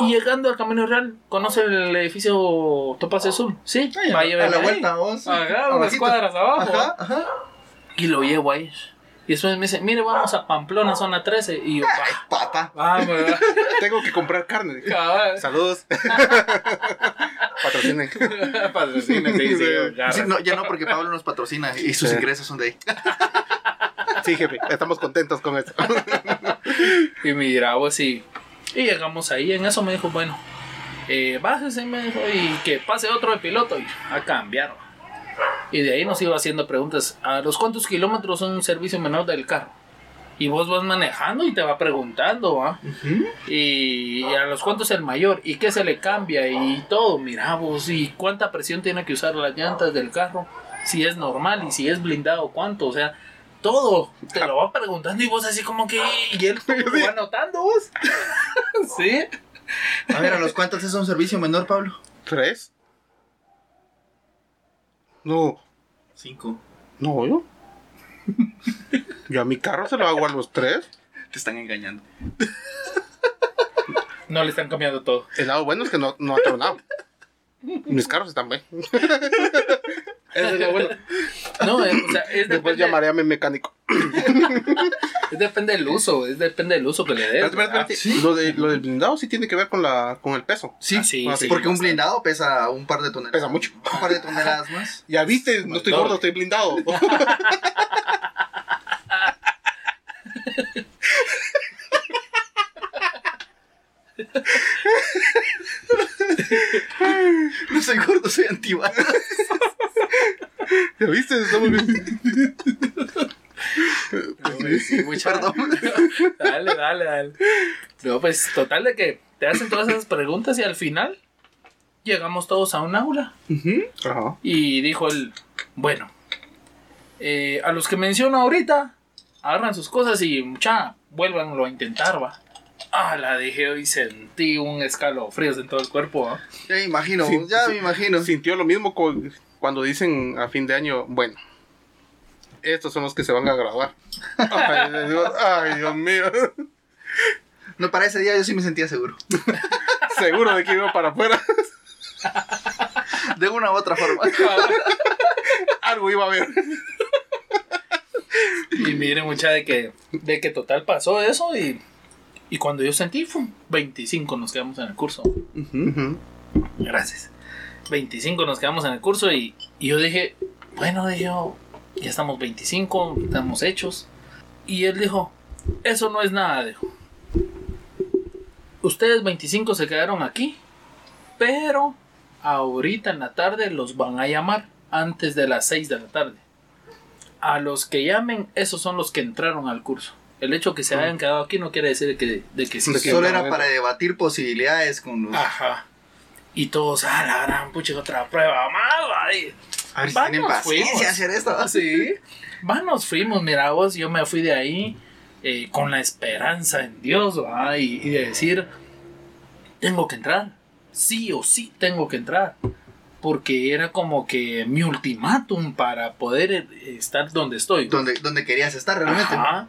Y llegando al Camino Real, ¿conoce el edificio Topaz Azul? Sí, Ay, va, a, la ahí. vuelta, vos. Ajá, unas cuadras abajo. Ajá, ajá. Y lo llevo ahí. Y después me dice, mire, vamos a Pamplona, zona 13. Y yo, va, Papá. vamos, va. Tengo que comprar carne. Cabal. Saludos. Patrocinen. Patrocina, sí, sí. Sí, no, ya no, porque Pablo nos patrocina y sus Sí. ingresos son de ahí. Sí, jefe, estamos contentos con esto. Y mira, vos y, y llegamos ahí. En eso me dijo, bueno, eh, bájese, me dijo, y que pase otro de piloto. Y a cambiar. Y de ahí nos iba haciendo preguntas. ¿A los cuántos kilómetros son un servicio menor del carro? Y vos vas manejando y te va preguntando, ¿va? Y a los cuántos es el mayor, y qué se le cambia, y todo, mira vos, y cuánta presión tiene que usar las llantas del carro, si es normal, y si es blindado, cuánto, o sea, todo, te lo va preguntando, y vos así como que, y él lo va anotando vos. sí. A ver, ¿a los cuántos es un servicio menor, Pablo? ¿Tres? No, Cinco. no, yo. Yo a mi carro se lo hago a los tres. Te están engañando. No le están cambiando todo. El lado bueno es que no, no ha tronado. Mis carros están bien. Eso es lo bueno. No, eh, o sea, es Después depende, llamaré a mi mecánico. es depende del uso, es depende del uso que le des. ¿verdad? espérate. Lo, de, lo del blindado sí tiene que ver con, la, con el peso. Sí, Ah, sí, Ah, sí, porque un bastante. blindado pesa un par de toneladas. Pesa mucho. Un par de toneladas más. Ya viste, no estoy Doble. gordo, estoy blindado. No soy gordo, soy antibalas. ¿Ya viste? Estamos bien. Sí, mucha- Perdón. Dale, dale, dale. No, pues total de que te hacen todas esas preguntas y al final llegamos todos a un aula. Y dijo él, bueno, eh, a los que menciono ahorita, agarran sus cosas y mucha, vuélvanlo a intentar, va. Ah, la dejé y sentí un escalofrío en todo el cuerpo, ¿va? Ya me imagino, Sí, ya sí. me imagino. Sintió lo mismo cuando dicen a fin de año, bueno, estos son los que se van a graduar. Ay, Dios, ay, Dios mío. No, para ese día yo sí me sentía seguro. Seguro de que iba para afuera. De una u otra forma. Algo iba a haber. Y miren, mucha, de que, de que total pasó eso y, y cuando yo sentí, fue 25 nos quedamos en el curso. Gracias. 25 nos quedamos en el curso y, y yo dije, bueno, dije yo, ya estamos 25, estamos hechos. Y él dijo, eso no es nada, dijo. Ustedes 25 se quedaron aquí, pero ahorita en la tarde los van a llamar antes de las 6 de la tarde. A los que llamen, esos son los que entraron al curso. El hecho que se hayan quedado aquí no quiere decir que, de que sí que Solo era para debatir posibilidades con los. Ajá. Y todos, ah, la gran pucha, otra prueba más, va", y- A ver si tienen paciencia fuimos. hacer esto. Sí. Va, nos fuimos, mira vos, yo me fui de ahí eh, con la esperanza en Dios, va, y, y de decir, tengo que entrar. Sí o sí tengo que entrar. Porque era como que mi ultimátum para poder eh, estar donde estoy. Donde, donde querías estar realmente. Ajá.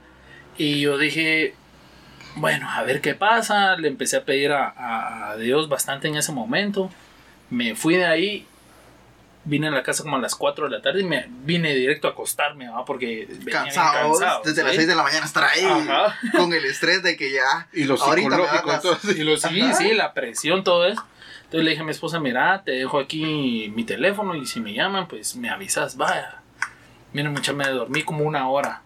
Y yo dije, bueno, a ver qué pasa. Le empecé a pedir a, a- Dios bastante en ese momento. Me fui de ahí. Vine a la casa como a las 4 de la tarde y me vine directo a acostarme, ¿va? porque venía bien Cansados, cansado, desde ¿sí? las 6 de la mañana estar ahí. Ajá. Con el estrés de que ya. Y lo Ahorita entonces, Y lo, sí, Ajá. sí, la presión, todo eso. Entonces le dije a mi esposa, mira, te dejo aquí mi teléfono y si me llaman, pues me avisas, vaya. Mira, mucha, me dormí como una hora.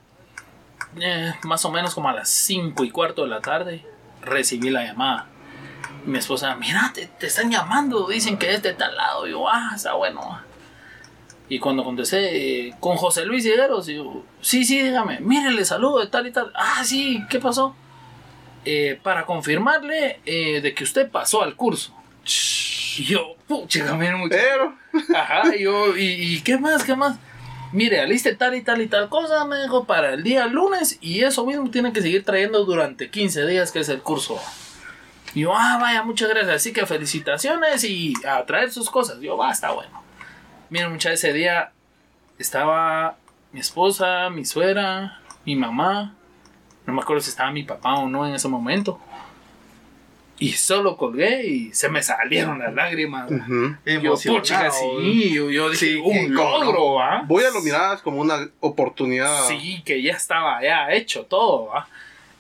Eh, más o menos como a las 5 y cuarto de la tarde, recibí la llamada. Mi esposa, mira, te, te están llamando, dicen que es de tal lado. Y yo, ah, está bueno. Y cuando contesté, eh, con José Luis Higueros, yo, sí, sí, dígame, mire, le saludo de tal y tal. Ah, sí, ¿qué pasó? Eh, para confirmarle eh, de que usted pasó al curso. Y yo, pucha, muchacho. Pero, Ajá, y yo, ¿y, y qué más, qué más? Mire, aliste tal y tal y tal cosa, me dijo, para el día lunes y eso mismo tiene que seguir trayendo durante 15 días, que es el curso. Y yo, ah, vaya, muchas gracias, así que felicitaciones y a traer sus cosas. Yo, va, está bueno. Miren, mucha ese día estaba mi esposa, mi suegra, mi mamá, no me acuerdo si estaba mi papá o no en ese momento. Y solo colgué y se me salieron las lágrimas. Ujú. Yo, pucha, sí, yo, yo dije, Sí, un ¿cómo no? logro, ¿va? Voy a lo miradas como una oportunidad. Sí, que ya estaba ya hecho todo, ¿va?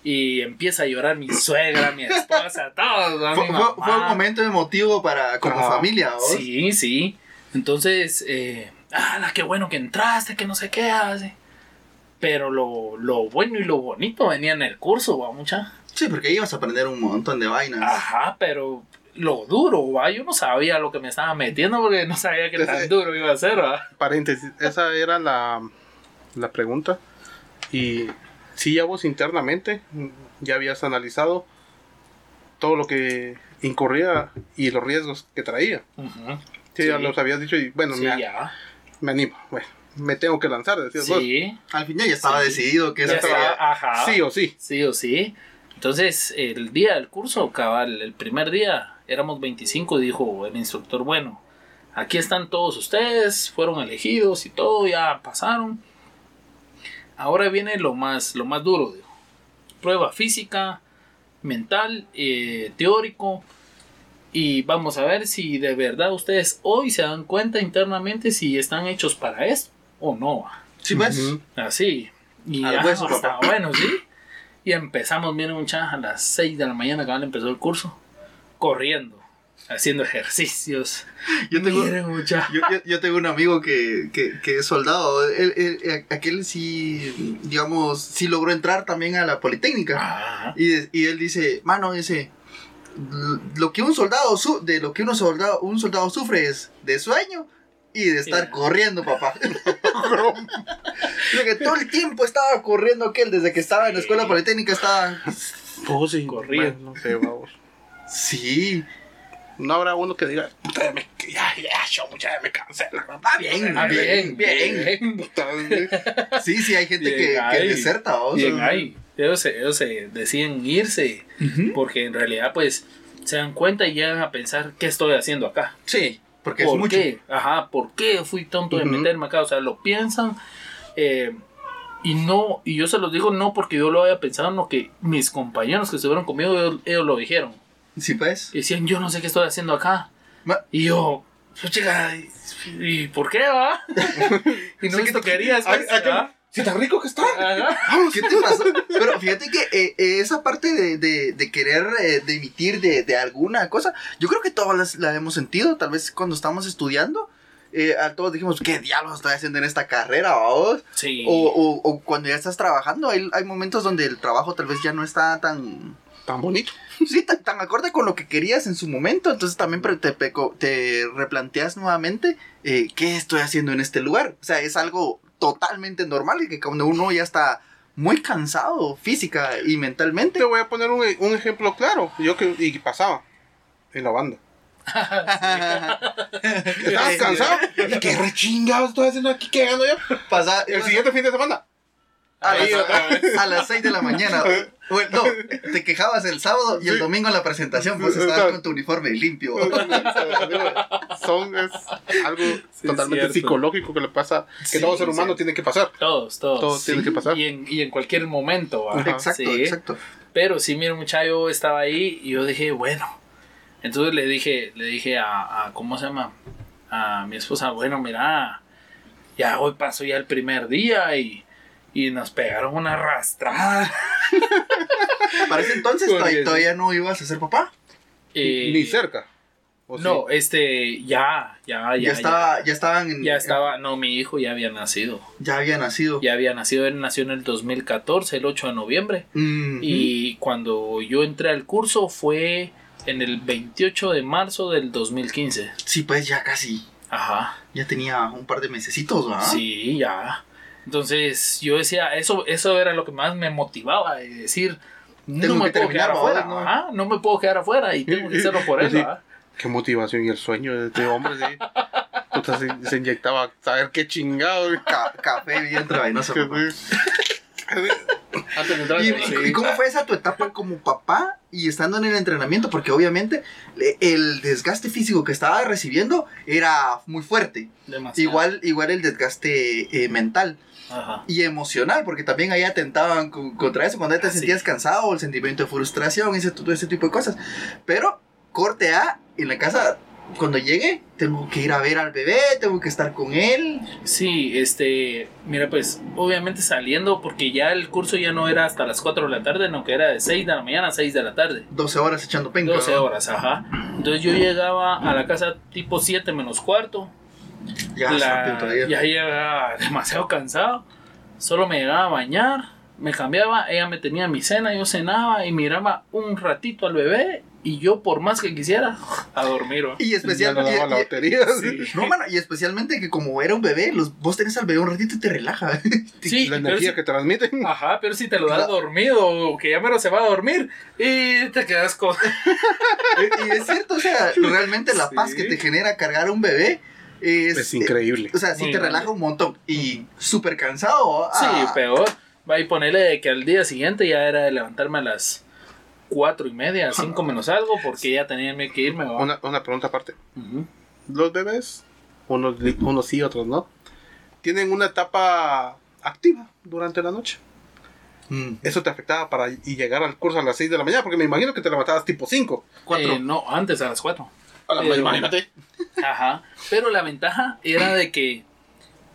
Y empieza a llorar mi suegra, mi esposa, todos, ¿va? Fue, Mi fue- mamá. fue un momento emotivo para como Ajá. familia, ¿vos? Sí, sí. Entonces, eh, ah, qué bueno que entraste, que no sé qué hace. Pero lo, lo bueno y lo bonito venía en el curso, va mucha. Sí, porque ibas a aprender un montón de vainas. Ajá, pero lo duro, va. Yo no sabía lo que me estaba metiendo porque no sabía qué tan duro iba a ser, va. Paréntesis, esa era la, la pregunta. Y si ya vos internamente ya habías analizado todo lo que incurría y los riesgos que traía. Ujú. Sí, ya los habías dicho y bueno, Sí, me, ya. me animo. Bueno, me tengo que lanzar, decías vos. Sí, Al final ya estaba decidido que eso estaba, ajá. Sí o sí. Sí o sí. Entonces, el día del curso, cabal, el primer día, éramos 25, dijo el instructor, bueno, aquí están todos ustedes, fueron elegidos y todo, ya pasaron. Ahora viene lo más, lo más duro, dijo. Prueba física, mental, eh, teórico. Y vamos a ver si de verdad ustedes hoy se dan cuenta internamente si están hechos para esto o no. Sí, pues. Así. Y Al ya, hueso, hasta- bueno, sí. Y empezamos, miren, muchachos, a las 6 de la mañana que empezó el curso, corriendo, haciendo ejercicios. Yo tengo, Miren, yo, yo- yo tengo un amigo que, que, que es soldado. Él, él- aquel sí, digamos, sí logró entrar también a la Politécnica. Ajá. Y, y él dice, mano, dice, lo que un soldado su de lo que uno soldado, un soldado sufre es de sueño y de estar Sí. corriendo, papá. Que todo el tiempo estaba corriendo aquel, desde que estaba en la escuela politécnica estaba. Oh, sí. Bueno, no sé, vamos. Sí. No habrá uno que diga, puta, ya, me, ya, ya, yo, ya me cansé. la verdad". Ah, bien, Ah, bien, bien. Puta, Sí, sí, hay gente Bien que, que ahí. deserta, ¿o? Bien ahí. Ellos, se- ellos se deciden irse Ujú. porque en realidad, pues, se dan cuenta y llegan a pensar, ¿qué estoy haciendo acá? Sí, porque es ¿Por mucho. qué? Ajá, ¿por qué fui tonto de Ujú. meterme acá? O sea, lo piensan eh, y no, y yo se los digo no porque yo lo haya pensado, no que mis compañeros que estuvieron conmigo, ellos, ellos lo dijeron. Sí, pues. Y decían, yo no sé qué estoy haciendo acá. Ma- Y yo, pues chica, ¿y, por qué va? y no esto que- querías, Ah, pues, ah, Si tan rico que está. Ajá. ¿Qué te pasó? Pero fíjate que eh, eh, esa parte de, de, de querer eh, de emitir de, de alguna cosa, yo creo que todas las, la hemos sentido, tal vez cuando estamos estudiando, eh, a todos dijimos, ¿qué diablos estoy haciendo en esta carrera, vos? Sí. O, o, o cuando ya estás trabajando, hay, hay momentos donde el trabajo tal vez ya no está tan, Tan bonito. sí, tan, tan acorde con lo que querías en su momento, entonces también te, peco- te replanteas nuevamente eh, qué estoy haciendo en este lugar. O sea, es algo totalmente normal y que cuando uno ya está muy cansado física y mentalmente, Te voy a poner un, un ejemplo claro. Yo que y pasaba en la banda. Estabas cansado. ¿Y qué rechingados estoy haciendo aquí? ¿Qué gano yo? pasa El siguiente fin de semana. a, Ahí las, otra vez. a las 6 de la mañana. Bueno, no, te quejabas el sábado y el domingo en la presentación, pues estabas con tu uniforme limpio. Son es algo Sí, totalmente cierto. psicológico que le pasa, que Sí, todo ser humano sí. tiene que pasar. Todos, todos. Todo tiene que pasar. Y en, y en cualquier momento. Exacto, Sí. exacto. Pero sí, mira, muchacho, estaba ahí y yo dije, bueno. Entonces le dije, le dije a, a- ¿cómo se llama? A mi esposa, bueno, mira, ya hoy pasó ya el primer día y, y nos pegaron una arrastrada. Para ese entonces Porque todavía, no ibas a ser papá. Eh, Ni cerca. ¿O No, sí? este, ya, ya, ya. Ya, estaba, ya estaban en- Ya, estaba, no, mi hijo ya había nacido. ya había nacido. Ya había nacido, él nació en el 2014, el 8 de noviembre. Mhm. Y cuando yo entré al curso fue en el 28 de marzo del 2015. Sí, pues ya casi. Ajá. Ya tenía un par de mesecitos, ¿va? Sí, ya. Entonces yo decía, eso, eso era lo que más me motivaba, de decir, Tengo no me que puedo quedar afuera, ¿no? Ajá, no me puedo quedar afuera y tengo que hacerlo por él, Sí. ¿verdad? Qué motivación y el sueño de este hombre, sí. Puta, se, se inyectaba, saber qué chingado. Ca- café bien entrar ¿Y, y cómo fue esa tu etapa como papá y estando en el entrenamiento? Porque obviamente le- el desgaste físico que estaba recibiendo era muy fuerte. Demasiado. Igual, igual el desgaste eh, mental. Ajá. y emocional, porque también ahí atentaban co- contra eso, cuando ya te Ah, sí. sentías cansado, el sentimiento de frustración, ese, todo ese tipo de cosas. Pero, corte A, en la casa, cuando llegue, tengo que ir a ver al bebé, tengo que estar con él. Sí, este, mira, pues obviamente saliendo, porque ya el curso ya no era hasta las 4 de la tarde, no que era de 6 de la mañana a 6 de la tarde. 12 horas echando penca. 12 ¿no? horas, ajá. Entonces yo llegaba a la casa tipo 7 menos cuarto. Ya, La- ya llegaba demasiado cansado. Solo me llegaba a bañar, me cambiaba, ella me tenía mi cena, yo cenaba y miraba un ratito al bebé y yo por más que quisiera, a dormir. ¿va? Y especialmente... la y- batería. Sí. no, mano, y especialmente que como era un bebé, los, vos tenés al bebé un ratito y te relaja. Sí, La energía que transmiten. Ajá, pero si te lo das Claro. dormido o que ya mero se va a dormir y te quedas con... y es cierto, o sea, realmente la Sí. paz que te genera cargar a un bebé es, eh, increíble. O sea, sí Muy te relaja un montón. Y súper cansado. Sí, peor. Va y ponerle que al día siguiente ya era de levantarme a las cuatro y media, cinco menos algo, porque ya tenía que irme. Una, una, pregunta aparte. Los bebés, unos, unos sí, otros no, tienen una etapa activa durante la noche. Mm. Eso te afectaba para y llegar al curso a las 6 de la mañana, porque me imagino que te levantabas tipo 5. Eh, no, antes a las 4. Hola, pero, imagínate. Ajá. Pero la ventaja era de que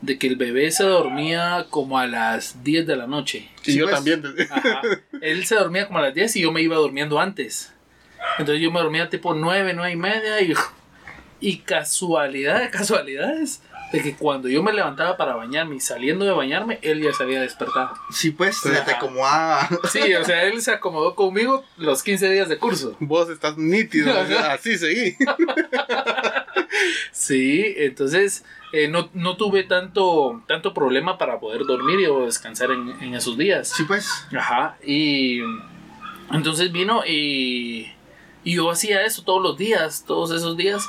de que el bebé se dormía como a las 10 de la noche. Y sí, yo pues. también. Ajá. Él se dormía como a las 10 y yo me iba durmiendo antes. Entonces yo me dormía tipo 9, 9 y media y, y casualidad casualidades de que cuando yo me levantaba para bañarme y saliendo de bañarme, él ya se había despertado. Sí, pues, se te acomoda. Sí, o sea, él se acomodó conmigo los 15 días de curso. Vos estás nítido. o sea, así seguí. Sí, entonces eh, no, no tuve tanto, tanto problema para poder dormir o descansar en, en esos días. Sí, pues. Ajá, y entonces vino y, y yo hacía eso todos los días, todos esos días,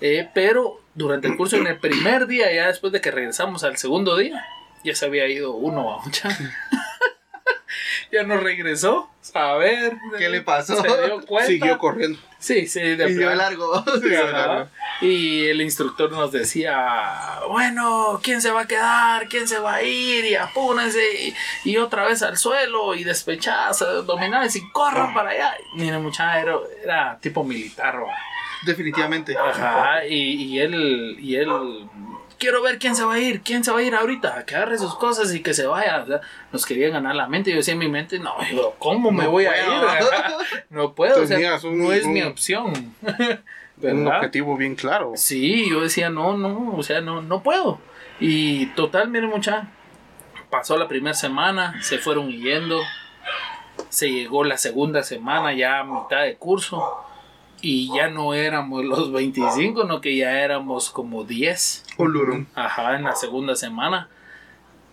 eh, pero durante el curso, en el primer día, ya después de que regresamos al segundo día, ya se había ido uno a mucha. ya no regresó, a ver. ¿Qué le pasó? Se dio cuenta. Siguió corriendo. Sí, sí, de plano. largo. Claro. Y el instructor nos decía, bueno, ¿quién se va a quedar? ¿Quién se va a ir? Y apúrense y, y otra vez al suelo y despechadas, abdominales y corran para allá. Mira, muchacho, era, era tipo militar, ¿va? Definitivamente. Ajá, y, y él, y él, quiero ver quién se va a ir, quién se va a ir ahorita, que agarre sus cosas y que se vaya. O sea, nos quería ganar la mente. Yo decía en mi mente, no, yo, ¿cómo me No voy a puedo. ir? Ajá, No puedo, o sea, un- no es mi opción. Un objetivo bien claro. Sí, yo decía, no, no, o sea, no, no puedo. Y total, miren mucha, pasó la primera semana, se fueron yendo, se llegó la segunda semana ya a mitad de curso y ya no éramos los 25, no que ya éramos como 10, Un lurum. ajá, en la segunda semana.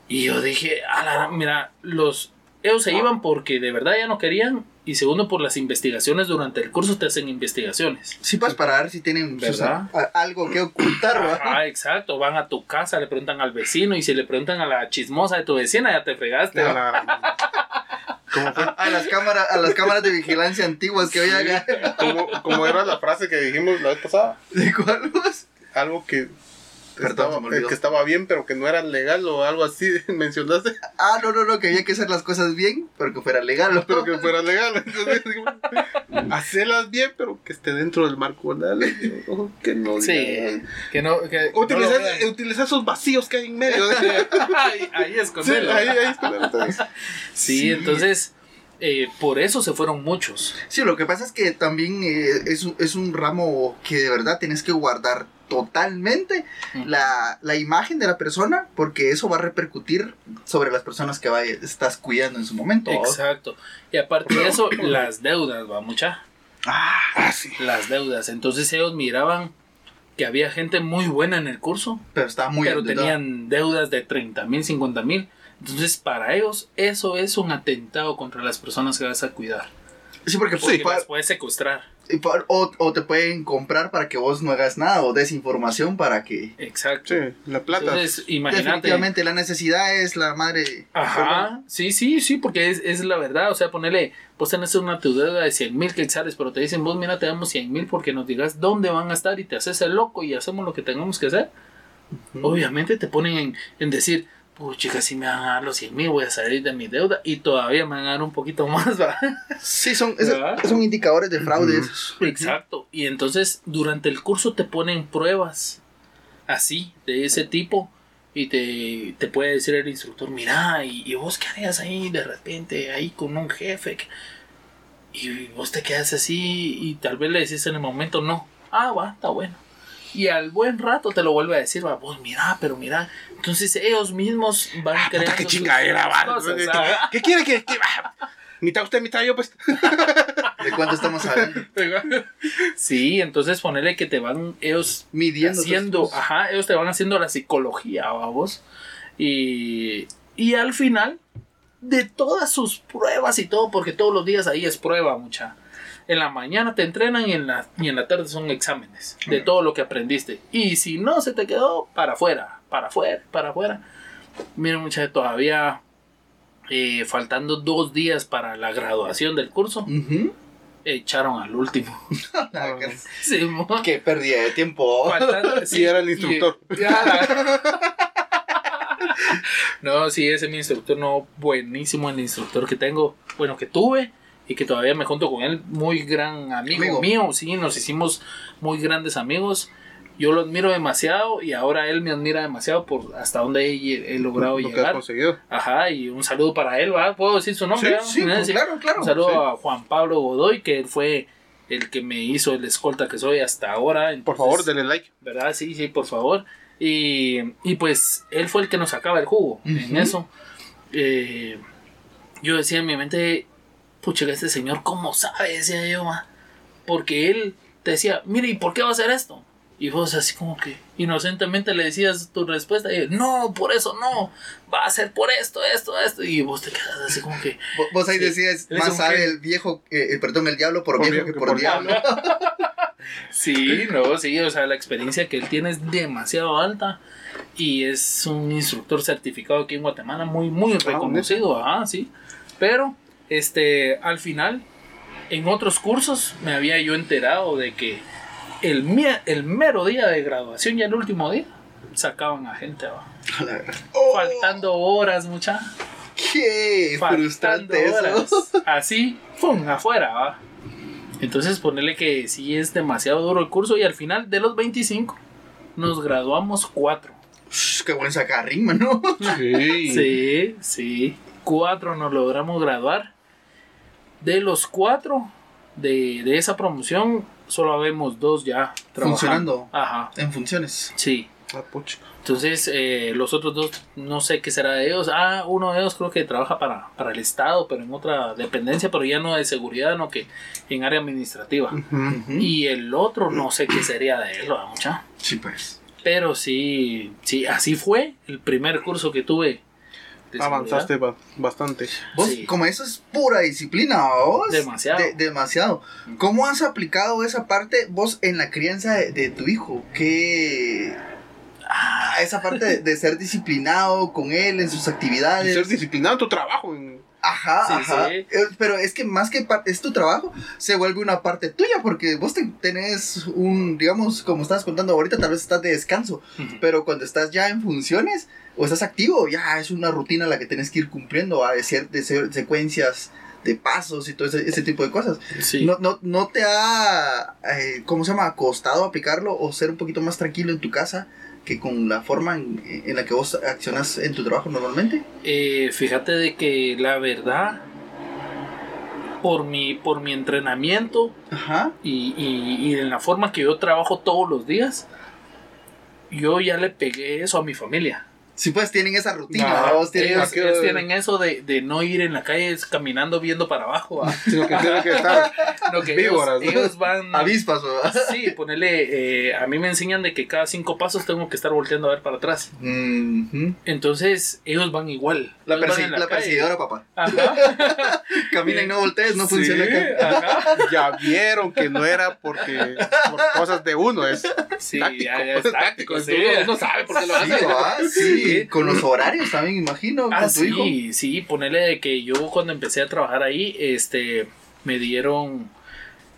Y yo dije, a la- mira, los, ellos se iban porque de verdad ya no querían y segundo por las investigaciones durante el curso te hacen investigaciones. Sí, pues, para ver si tienen sus- ¿Verdad? a- algo que ocultar. Ah, exacto. Van a tu casa, le preguntan al vecino y si le preguntan a la chismosa de tu vecina, ya te fregaste. A la- ¿Cómo fue? A, las cámaras, a las cámaras de vigilancia antiguas que había acá. ¿Cómo, cómo era la frase que dijimos la vez pasada? ¿De cuál was? Algo que, Perdón, estaba, se me olvidó. que estaba bien, pero que no era legal o algo así. Mencionaste, Ah, no, no, no, que había que hacer las cosas bien, pero que fuera legal. ¿no? pero que fuera legal. Entonces, hacerlas bien, pero que esté dentro del marco legal. Que no Sí, que no. Que Utilizar, no lo vean. utilizar esos vacíos que hay en medio. ahí, ahí es con Sí, ahí, ahí entonces. Sí, Sí. entonces, eh, por eso se fueron muchos. Sí, lo que pasa es que también eh, es, un- es un ramo que de verdad tienes que guardar totalmente la, la imagen de la persona porque eso va a repercutir sobre las personas que estás cuidando en su momento. ¿va? Exacto. Y aparte de eso, las deudas, va mucha. Ah, Ah, sí. Las deudas. Entonces ellos miraban que había gente muy buena en el curso, pero estaba muy pero endeudado. tenían deudas de 30 mil, 50 mil. Entonces, para ellos, eso es un atentado contra las personas que vas a cuidar. Sí, porque Porque pa- las puedes secuestrar. O, o te pueden comprar para que vos no hagas nada o desinformación para que... Exacto. Sí, la plata. Entonces, imagínate. Definitivamente la necesidad es la madre... Ajá, sí, sí, sí, porque es, es la verdad. O sea, ponerle, vos tenés una tu deuda de 100 mil quetzales, pero te dicen, vos mira, te damos 100 mil porque nos digas dónde van a estar y te haces el loco y hacemos lo que tengamos que hacer. Ujú. Obviamente te ponen en, en decir, pucha, si me van a dar los 100 mil, voy a salir de mi deuda y todavía me van a dar un poquito más, ¿va? Sí, son, es- ¿Verdad? son indicadores de fraude. Ujú. esos. Exacto. Y entonces durante el curso te ponen pruebas así, de ese tipo. Y te, te puede decir el instructor, mira, ¿y, y vos qué harías ahí de repente, ahí con un jefe? Y vos te quedas así y tal vez le decís en el momento, no. Ah, va, está bueno. Y al buen rato te lo vuelve a decir, va, vos mira, pero mira. Entonces ellos mismos van Ah, creando puta, qué chingadera, va. cosas, ¿ah? ¿Qué quiere que.? que- mitad usted, mitad yo, pues. ¿De cuánto estamos hablando? Sí, entonces ponerle que te van ellos Midiendo. haciendo, ajá, ellos te van haciendo la psicología, vamos. Y, y al final, de todas sus pruebas y todo, porque todos los días ahí es prueba, mucha. En la mañana te entrenan y en la, y en la tarde son exámenes de todo lo que aprendiste. Y si no se te quedó, para afuera, para afuera, para afuera. Miren, mucha, todavía eh, faltando dos días para la graduación del curso, Ujú. echaron al último. Sí. Qué pérdida de tiempo. Faltando- Sí, era el instructor. y- no, sí, ese es mi instructor, no, buenísimo el instructor que tengo, bueno, que tuve y que todavía me junto con él, muy gran amigo, Amigo. mío, sí, nos hicimos muy grandes amigos. Yo lo admiro demasiado y ahora él me admira demasiado por hasta dónde he, he logrado Lo que llegar. conseguido. Ajá, y un saludo para él, ¿va? ¿Puedo decir su nombre? Sí? Sí, ¿Me pues, claro, claro. Un saludo Sí. a Juan Pablo Godoy, que él fue el que me hizo el escolta que soy hasta ahora. Por favor, denle like. ¿verdad? Sí, sí, por favor. Y, y pues él fue el que nos sacaba el jugo en eso. Eh, yo decía en mi mente, pucha, este señor, ¿cómo sabe? Decía yo, ma? porque él te decía, mire, ¿y por qué va a hacer esto? Y vos así como que inocentemente le decías tu respuesta y él, no, por eso no, va a ser por esto, esto, esto. Y vos te quedas así como que, Vos- ahí Sí. decías, más sabe el viejo, eh, eh, perdón, el diablo por, Por viejo que por, diablo. Sí, no, sí, o sea, la experiencia que él tiene es demasiado alta y es un instructor certificado aquí en Guatemala muy, muy reconocido, ajá, sí. Pero, este, al final, en otros cursos me había yo enterado de que el, el mero día de graduación y el último día sacaban a gente, va. A la verdad. Oh, faltando horas, mucha. Qué Faltando frustrante eso. horas. Así, ¡pum! afuera, va. Entonces ponerle que sí es demasiado duro el curso y al final de los 25 nos graduamos cuatro. Qué buen sacarrín, mano. Sí. Sí, sí. Cuatro nos logramos graduar. De los cuatro de, de esa promoción, solo habemos dos ya trabajando. Funcionando. Ajá, En funciones. sí. Ah. Entonces, eh, los otros dos, no sé qué será de ellos. Ah, uno de ellos creo que trabaja para, para el Estado, pero en otra dependencia, pero ya no de seguridad, no que en área administrativa. Y el otro, no sé qué sería de él, ¿verdad, mucha. Sí, pues. Pero sí, sí, así fue el primer curso que tuve. De Avanzaste ba- bastante. Vos, Sí. como eso es pura disciplina, vos. Demasiado. De- demasiado. ¿Cómo has aplicado esa parte vos en la crianza de, de tu hijo? ¿Qué. Ah, esa parte de, de ser disciplinado con él en sus Y actividades. ser disciplinado en tu trabajo. en- Ajá, Sí, ajá. sí. Eh, Pero es que más que es tu trabajo, se vuelve una parte tuya, porque vos te- tenés un, digamos, como estabas contando ahorita, tal vez estás de descanso, pero cuando estás ya en funciones o estás activo, ya es una rutina la que tenés que ir cumpliendo, a de, cier- de ser- secuencias de pasos y todo ese, ese tipo de cosas. Sí. No, no, ¿No te ha, eh, ¿cómo se llama?, costado aplicarlo o ser un poquito más tranquilo en tu casa que con la forma en, en la que vos accionas en tu trabajo normalmente? Eh, fíjate de que la verdad, por mi, por mi entrenamiento Ajá. y, y, y en la forma que yo trabajo todos los días, yo ya le pegué eso a mi familia. Sí, pues tienen esa rutina, No, tienen Ellos, tienen eso de, de no ir en la calle caminando viendo para abajo. ¿va? Sino que tiene que estar. No, que ellos, Víboras, ¿no? ellos van... avispas, ¿verdad? Sí, ponerle, eh, a mí me enseñan de que cada cinco pasos tengo que estar volteando a ver para atrás. Mhm. Entonces, ellos van igual. La, van persi- la perseguidora, papá. Ajá. Camina y no voltees, no Sí, funciona acá. ajá. Ya vieron que no era porque. Por cosas de uno. Es Sí, táctico. ya, ya es táctico, sí. Uno no sabe por qué lo Sí, hace. ¿verdad? sí, Sí. con los horarios también, imagino, Ah, con tu hijo. sí, sí, ponerle de que yo cuando empecé a trabajar ahí, este, me dieron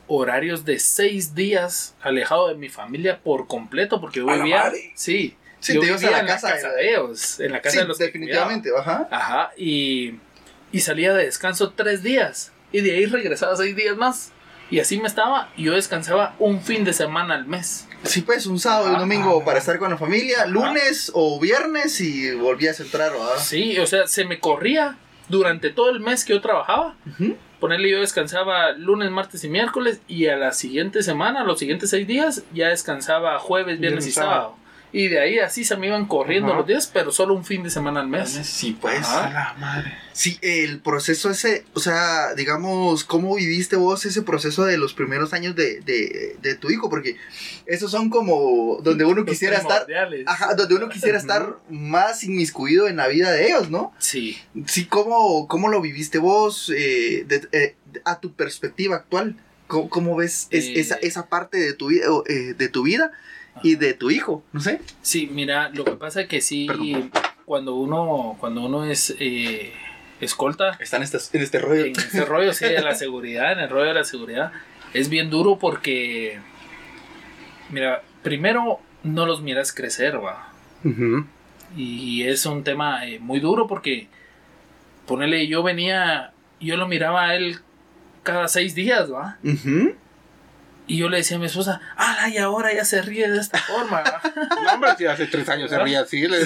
horarios de seis días alejado de mi familia por completo, porque yo vivía, sí, Sí, yo te ibas a vivía la en casa la de casa la- de ellos, en la casa Sí, de los que definitivamente, ajá. Ajá, y, y salía de descanso tres días. Y de ahí regresaba seis días más. Y así me estaba. Y yo descansaba un fin de semana al mes. Sí, pues un sábado y un Ajá. domingo para estar con la familia, lunes o viernes y volvías a entrar, ¿verdad? Sí, o sea, se me corría durante todo el mes que yo trabajaba. Ujú. Ponerle yo descansaba lunes, martes y miércoles. Y a la siguiente semana, los siguientes seis días, ya descansaba jueves, viernes Viernes, y sábado. Y de ahí así se me iban corriendo Ajá. los días, pero solo un fin de semana al mes. Sí, pues. Ajá. A la madre. Sí, el proceso ese, o sea, digamos, ¿cómo viviste vos ese proceso de los primeros años de, de, de tu hijo? Porque esos son como donde uno Los quisiera estar, ajá, donde uno quisiera estar más inmiscuido en la vida de ellos, ¿no? Sí. Sí, ¿cómo, cómo lo viviste vos eh, de- eh, a tu perspectiva actual? ¿Cómo, cómo ves es- Eh. esa, esa parte de tu, vida, eh, de tu vida y de tu hijo? No sé. Sí, mira, lo que pasa es que sí, Perdón. cuando uno, cuando uno es eh, escolta, Están en este, en este rollo. en este rollo sí, de la seguridad, en el rollo de la seguridad, es bien duro porque, mira, primero no los miras crecer, va. Y es un tema eh, muy duro porque, ponele, yo venía, yo lo miraba a él cada seis días, va. Y yo le decía a mi esposa, ¡ah, y ahora ya se ríe de esta forma! va". No, hombre, si hace tres años se ría así. le-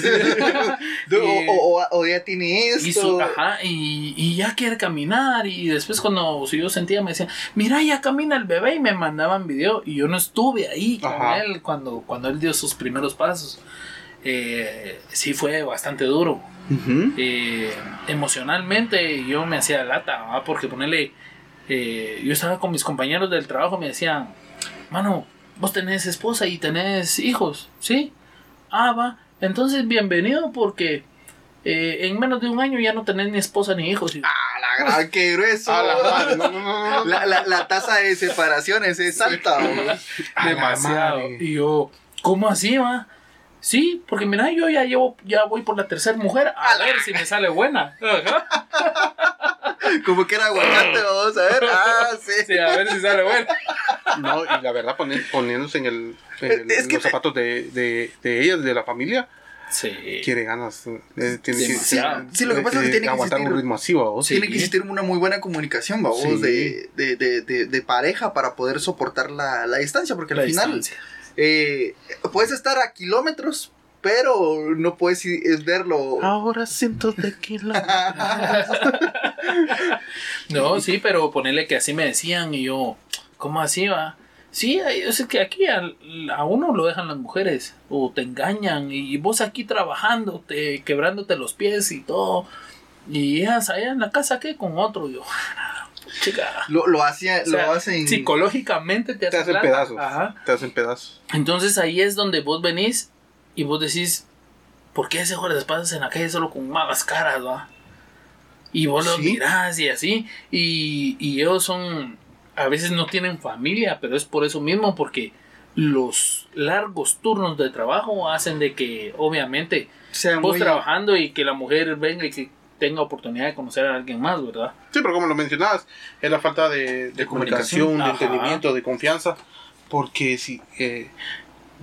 O, o- o ya tiene esto. Y, su- ajá, y, y ya quiere caminar. Y después, cuando si yo sentía, me decían, Mira, ya camina el bebé. Y me mandaban video. Y yo no estuve ahí con Ajá. él cuando, cuando él dio sus primeros pasos. Eh, sí, fue bastante duro. Eh, emocionalmente, yo me hacía lata, ¿va? porque ponerle. Eh, yo estaba con mis compañeros del trabajo. Me decían, Mano, vos tenés esposa y tenés hijos, ¿sí? Ah, va. Entonces, bienvenido porque eh, en menos de un año ya no tenés ni esposa ni hijos. Y- Ah, la gran, qué grueso. A la madre, no, no, no, no. La, la, la tasa de separaciones es alta. A demasiado. Y yo, ¿cómo así, va? Sí, porque mira, yo ya llevo, ya voy por la tercera mujer a ver si me sale buena. Como que era aguacate, vamos a ver. Ah, sí. Sí, a ver si sale buena. No, y la verdad, poni- poniéndose en, el, en el- Es que los zapatos de, de, de ellas, de la familia, Sí. quiere ganas. eh, tiene que, Demasiado. Sí, lo que pasa es que tiene que aguantar existir- un ritmo así, ¿va? Sí. Tiene que existir una muy buena comunicación, vamos, Sí. de, de, de, de, de pareja para poder soportar la, la distancia, porque al final eh, puedes estar a kilómetros, pero no puedes es verlo. Ahora cientos de kilómetros. No, sí, pero ponerle que así me decían y yo, ¿cómo así va? Sí, sé que aquí a, a uno lo dejan las mujeres o te engañan y vos aquí trabajando, te, quebrándote los pies y todo. Y ellas allá en la casa, ¿qué? Con otro. Y yo, chica. Lo, lo, hacía, O sea, lo hacen. Psicológicamente te, Te hacen hacen pedazos. Ajá. Te hacen pedazos. Entonces ahí es donde vos venís y vos decís, ¿por qué ese jueves pasas en la calle solo con malas caras, va? Y vos los Sí. mirás y así, y, y ellos son, a veces no tienen familia, pero es por eso mismo, porque los largos turnos de trabajo hacen de que, obviamente, sea vos muy- trabajando y que la mujer venga y que tenga oportunidad de conocer a alguien más, ¿verdad? Sí, pero como lo mencionabas, es la falta de, de comunicación. comunicación, de entendimiento, de confianza. Porque si, eh,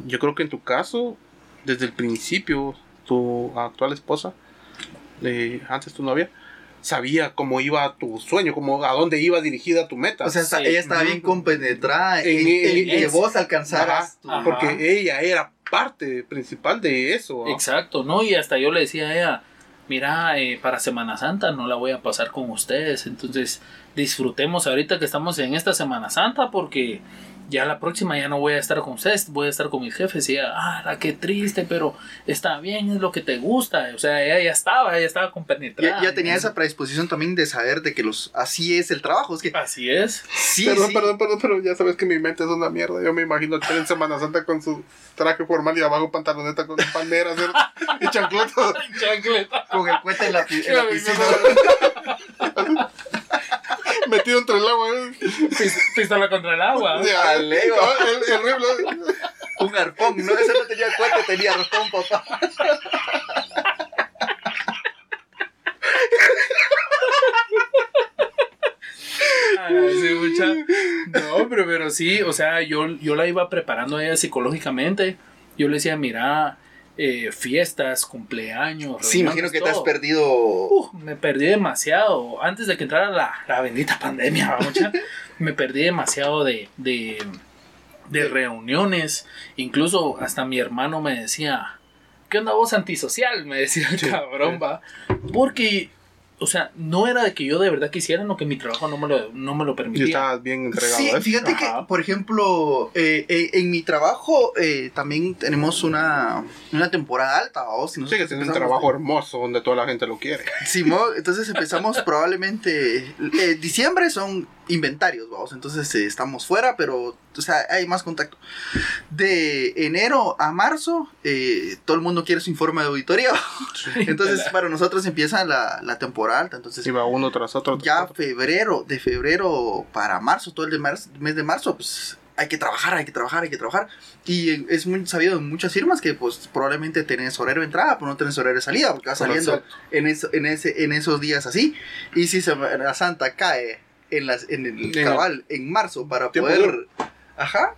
yo creo que en tu caso, desde el principio, tu actual esposa, eh, antes tu novia, sabía cómo iba tu sueño, cómo, a dónde iba dirigida tu meta. O sea, Sí. ella estaba bien compenetrada en, En- en en- que vos alcanzaras Ajá, tu- Ajá. porque ella era parte principal de eso. ¿ah? Exacto, ¿no? Y hasta yo le decía a ella, mira, eh, para Semana Santa no la voy a pasar con ustedes, entonces disfrutemos ahorita que estamos en esta Semana Santa porque ya la próxima ya no voy a estar con ustedes, voy a estar con mis jefes y ella, ah, qué triste, pero está bien, es lo que te gusta, o sea, ella ya estaba, ella estaba compenetrada. Ya, ya tenía ¿no? esa predisposición también de saber de que los así es el trabajo. Es que Así es. sí, perdón, sí. perdón, perdón, pero ya sabes que mi mente es una mierda. Yo me imagino Cher en Semana Santa con su traje formal y abajo pantaloneta con palmeras y chancletas. Chancleta. Con el cuete en la, en la piscina. Metido entre el agua. ¿eh? Pis- Pistola contra el agua. Ya, Ale, el, el rifle. Un arpón, no, ese no tenía cuete, tenía arpón, papá. No, pero, pero sí, o sea, yo, yo la iba preparando a ella psicológicamente. Yo le decía, mira, eh, fiestas, cumpleaños. Sí, imagino que te has perdido. Uf, me perdí demasiado. Antes de que entrara la, la bendita pandemia, me perdí demasiado de, de, de reuniones. Incluso hasta mi hermano me decía, ¿qué onda vos antisocial? Me decía el cabrón, va. Porque, o sea, no era de que yo de verdad quisiera, no que mi trabajo no me lo, no me lo Y permitía. estabas bien entregado Sí, a eso. fíjate que, por ejemplo, eh, eh, en mi trabajo eh, también tenemos una, una temporada alta, ¿vos? Si Sí, que tienes un trabajo hermoso donde toda la gente lo quiere. Simón, entonces empezamos probablemente. eh, diciembre son inventarios, vamos. Entonces eh, estamos fuera, pero o sea, hay más contacto. De enero a marzo, eh, todo el mundo quiere su informe de auditoría. Entonces, para nosotros empieza la, la temporada alta. Entonces, Iba uno tras otro. tras ya otro. febrero, de febrero para marzo, todo el de marzo- mes de marzo, pues hay que trabajar, hay que trabajar, hay que trabajar. Y es muy sabido en muchas firmas que pues probablemente tenés horario de entrada, pero no tenés horario de salida, porque vas saliendo en, eso, en, ese, en esos días así. Y si Semana Santa cae en, las, en el cabal en marzo para poder... Ajá.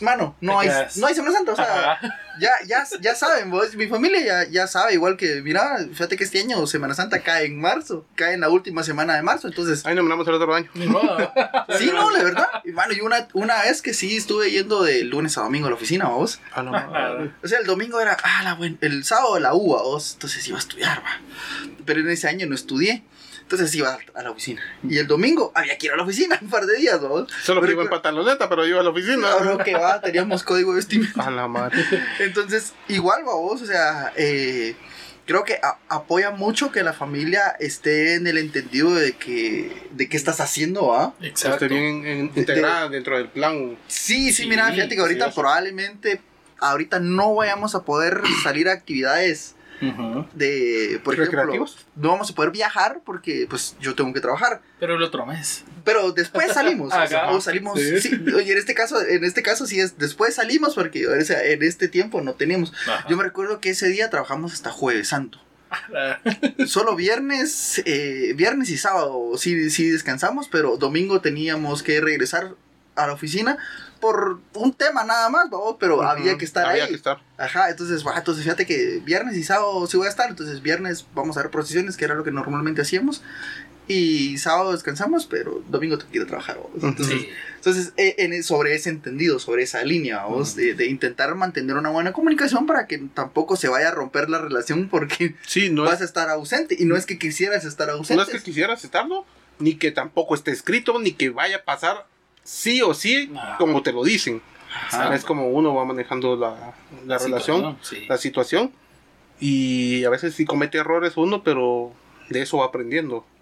Mano, no hay, no hay Semana Santa, o sea, Ajá. ya, ya, ya saben, vos, mi familia ya, ya sabe, igual que, mira, fíjate que este año Semana Santa cae en marzo, cae en la última semana de marzo, entonces, Ahí nominamos el otro año. Sí, no, la verdad, y bueno, y una, una vez que sí estuve yendo de lunes a domingo a la oficina, vos, A la madre. o sea, el domingo era, ah, la buen, el sábado la uva, vos, entonces iba a estudiar, va, pero en ese año no estudié, entonces iba a la oficina, y el domingo había que ir a la oficina un par de días, vos, Solo que iba en pantaloneta, pero iba a la oficina. Ahora que va, teníamos código de vestimenta. A la madre. Entonces, igual, vos, o sea, eh, creo que a- apoya mucho que la familia esté en el entendido de que, de qué estás haciendo, ¿ah? Exacto. Esté bien en- integrada dentro del plan. Sí, sí, Sí, mira, fíjate que ahorita sí. probablemente, ahorita no vayamos a poder salir a actividades De, por ejemplo, ¿Recreativos? no vamos a poder viajar porque, pues, yo tengo que trabajar. Pero el otro mes. Pero después salimos. o, sea, Ajá. o salimos. Sí. sí, oye, en este caso, en este caso sí es después salimos porque o sea, en este tiempo no teníamos. Yo me recuerdo que ese día trabajamos hasta jueves santo. Solo viernes, eh, viernes y sábado sí, sí descansamos, pero domingo teníamos que regresar a la oficina por un tema nada más, babos, pero había que estar Había ahí. que estar. Ajá, entonces, entonces fíjate que viernes y sábado sí voy a estar, entonces viernes vamos a ver procesiones, que era lo que normalmente hacíamos, y sábado descansamos, pero domingo tengo que ir a trabajar. Entonces, Sí. entonces, eh, en- sobre ese entendido, sobre esa línea, vos, de, de intentar mantener una buena comunicación para que tampoco se vaya a romper la relación porque Sí, no vas es, a estar ausente. Y no es que quisieras estar ausente. no es que quisieras estarlo, ni que tampoco esté escrito, ni que vaya a pasar sí o sí No. como te lo dicen. Es como uno va manejando la, la relación, Sí. la situación. Y a veces sí comete errores uno, pero de eso va aprendiendo.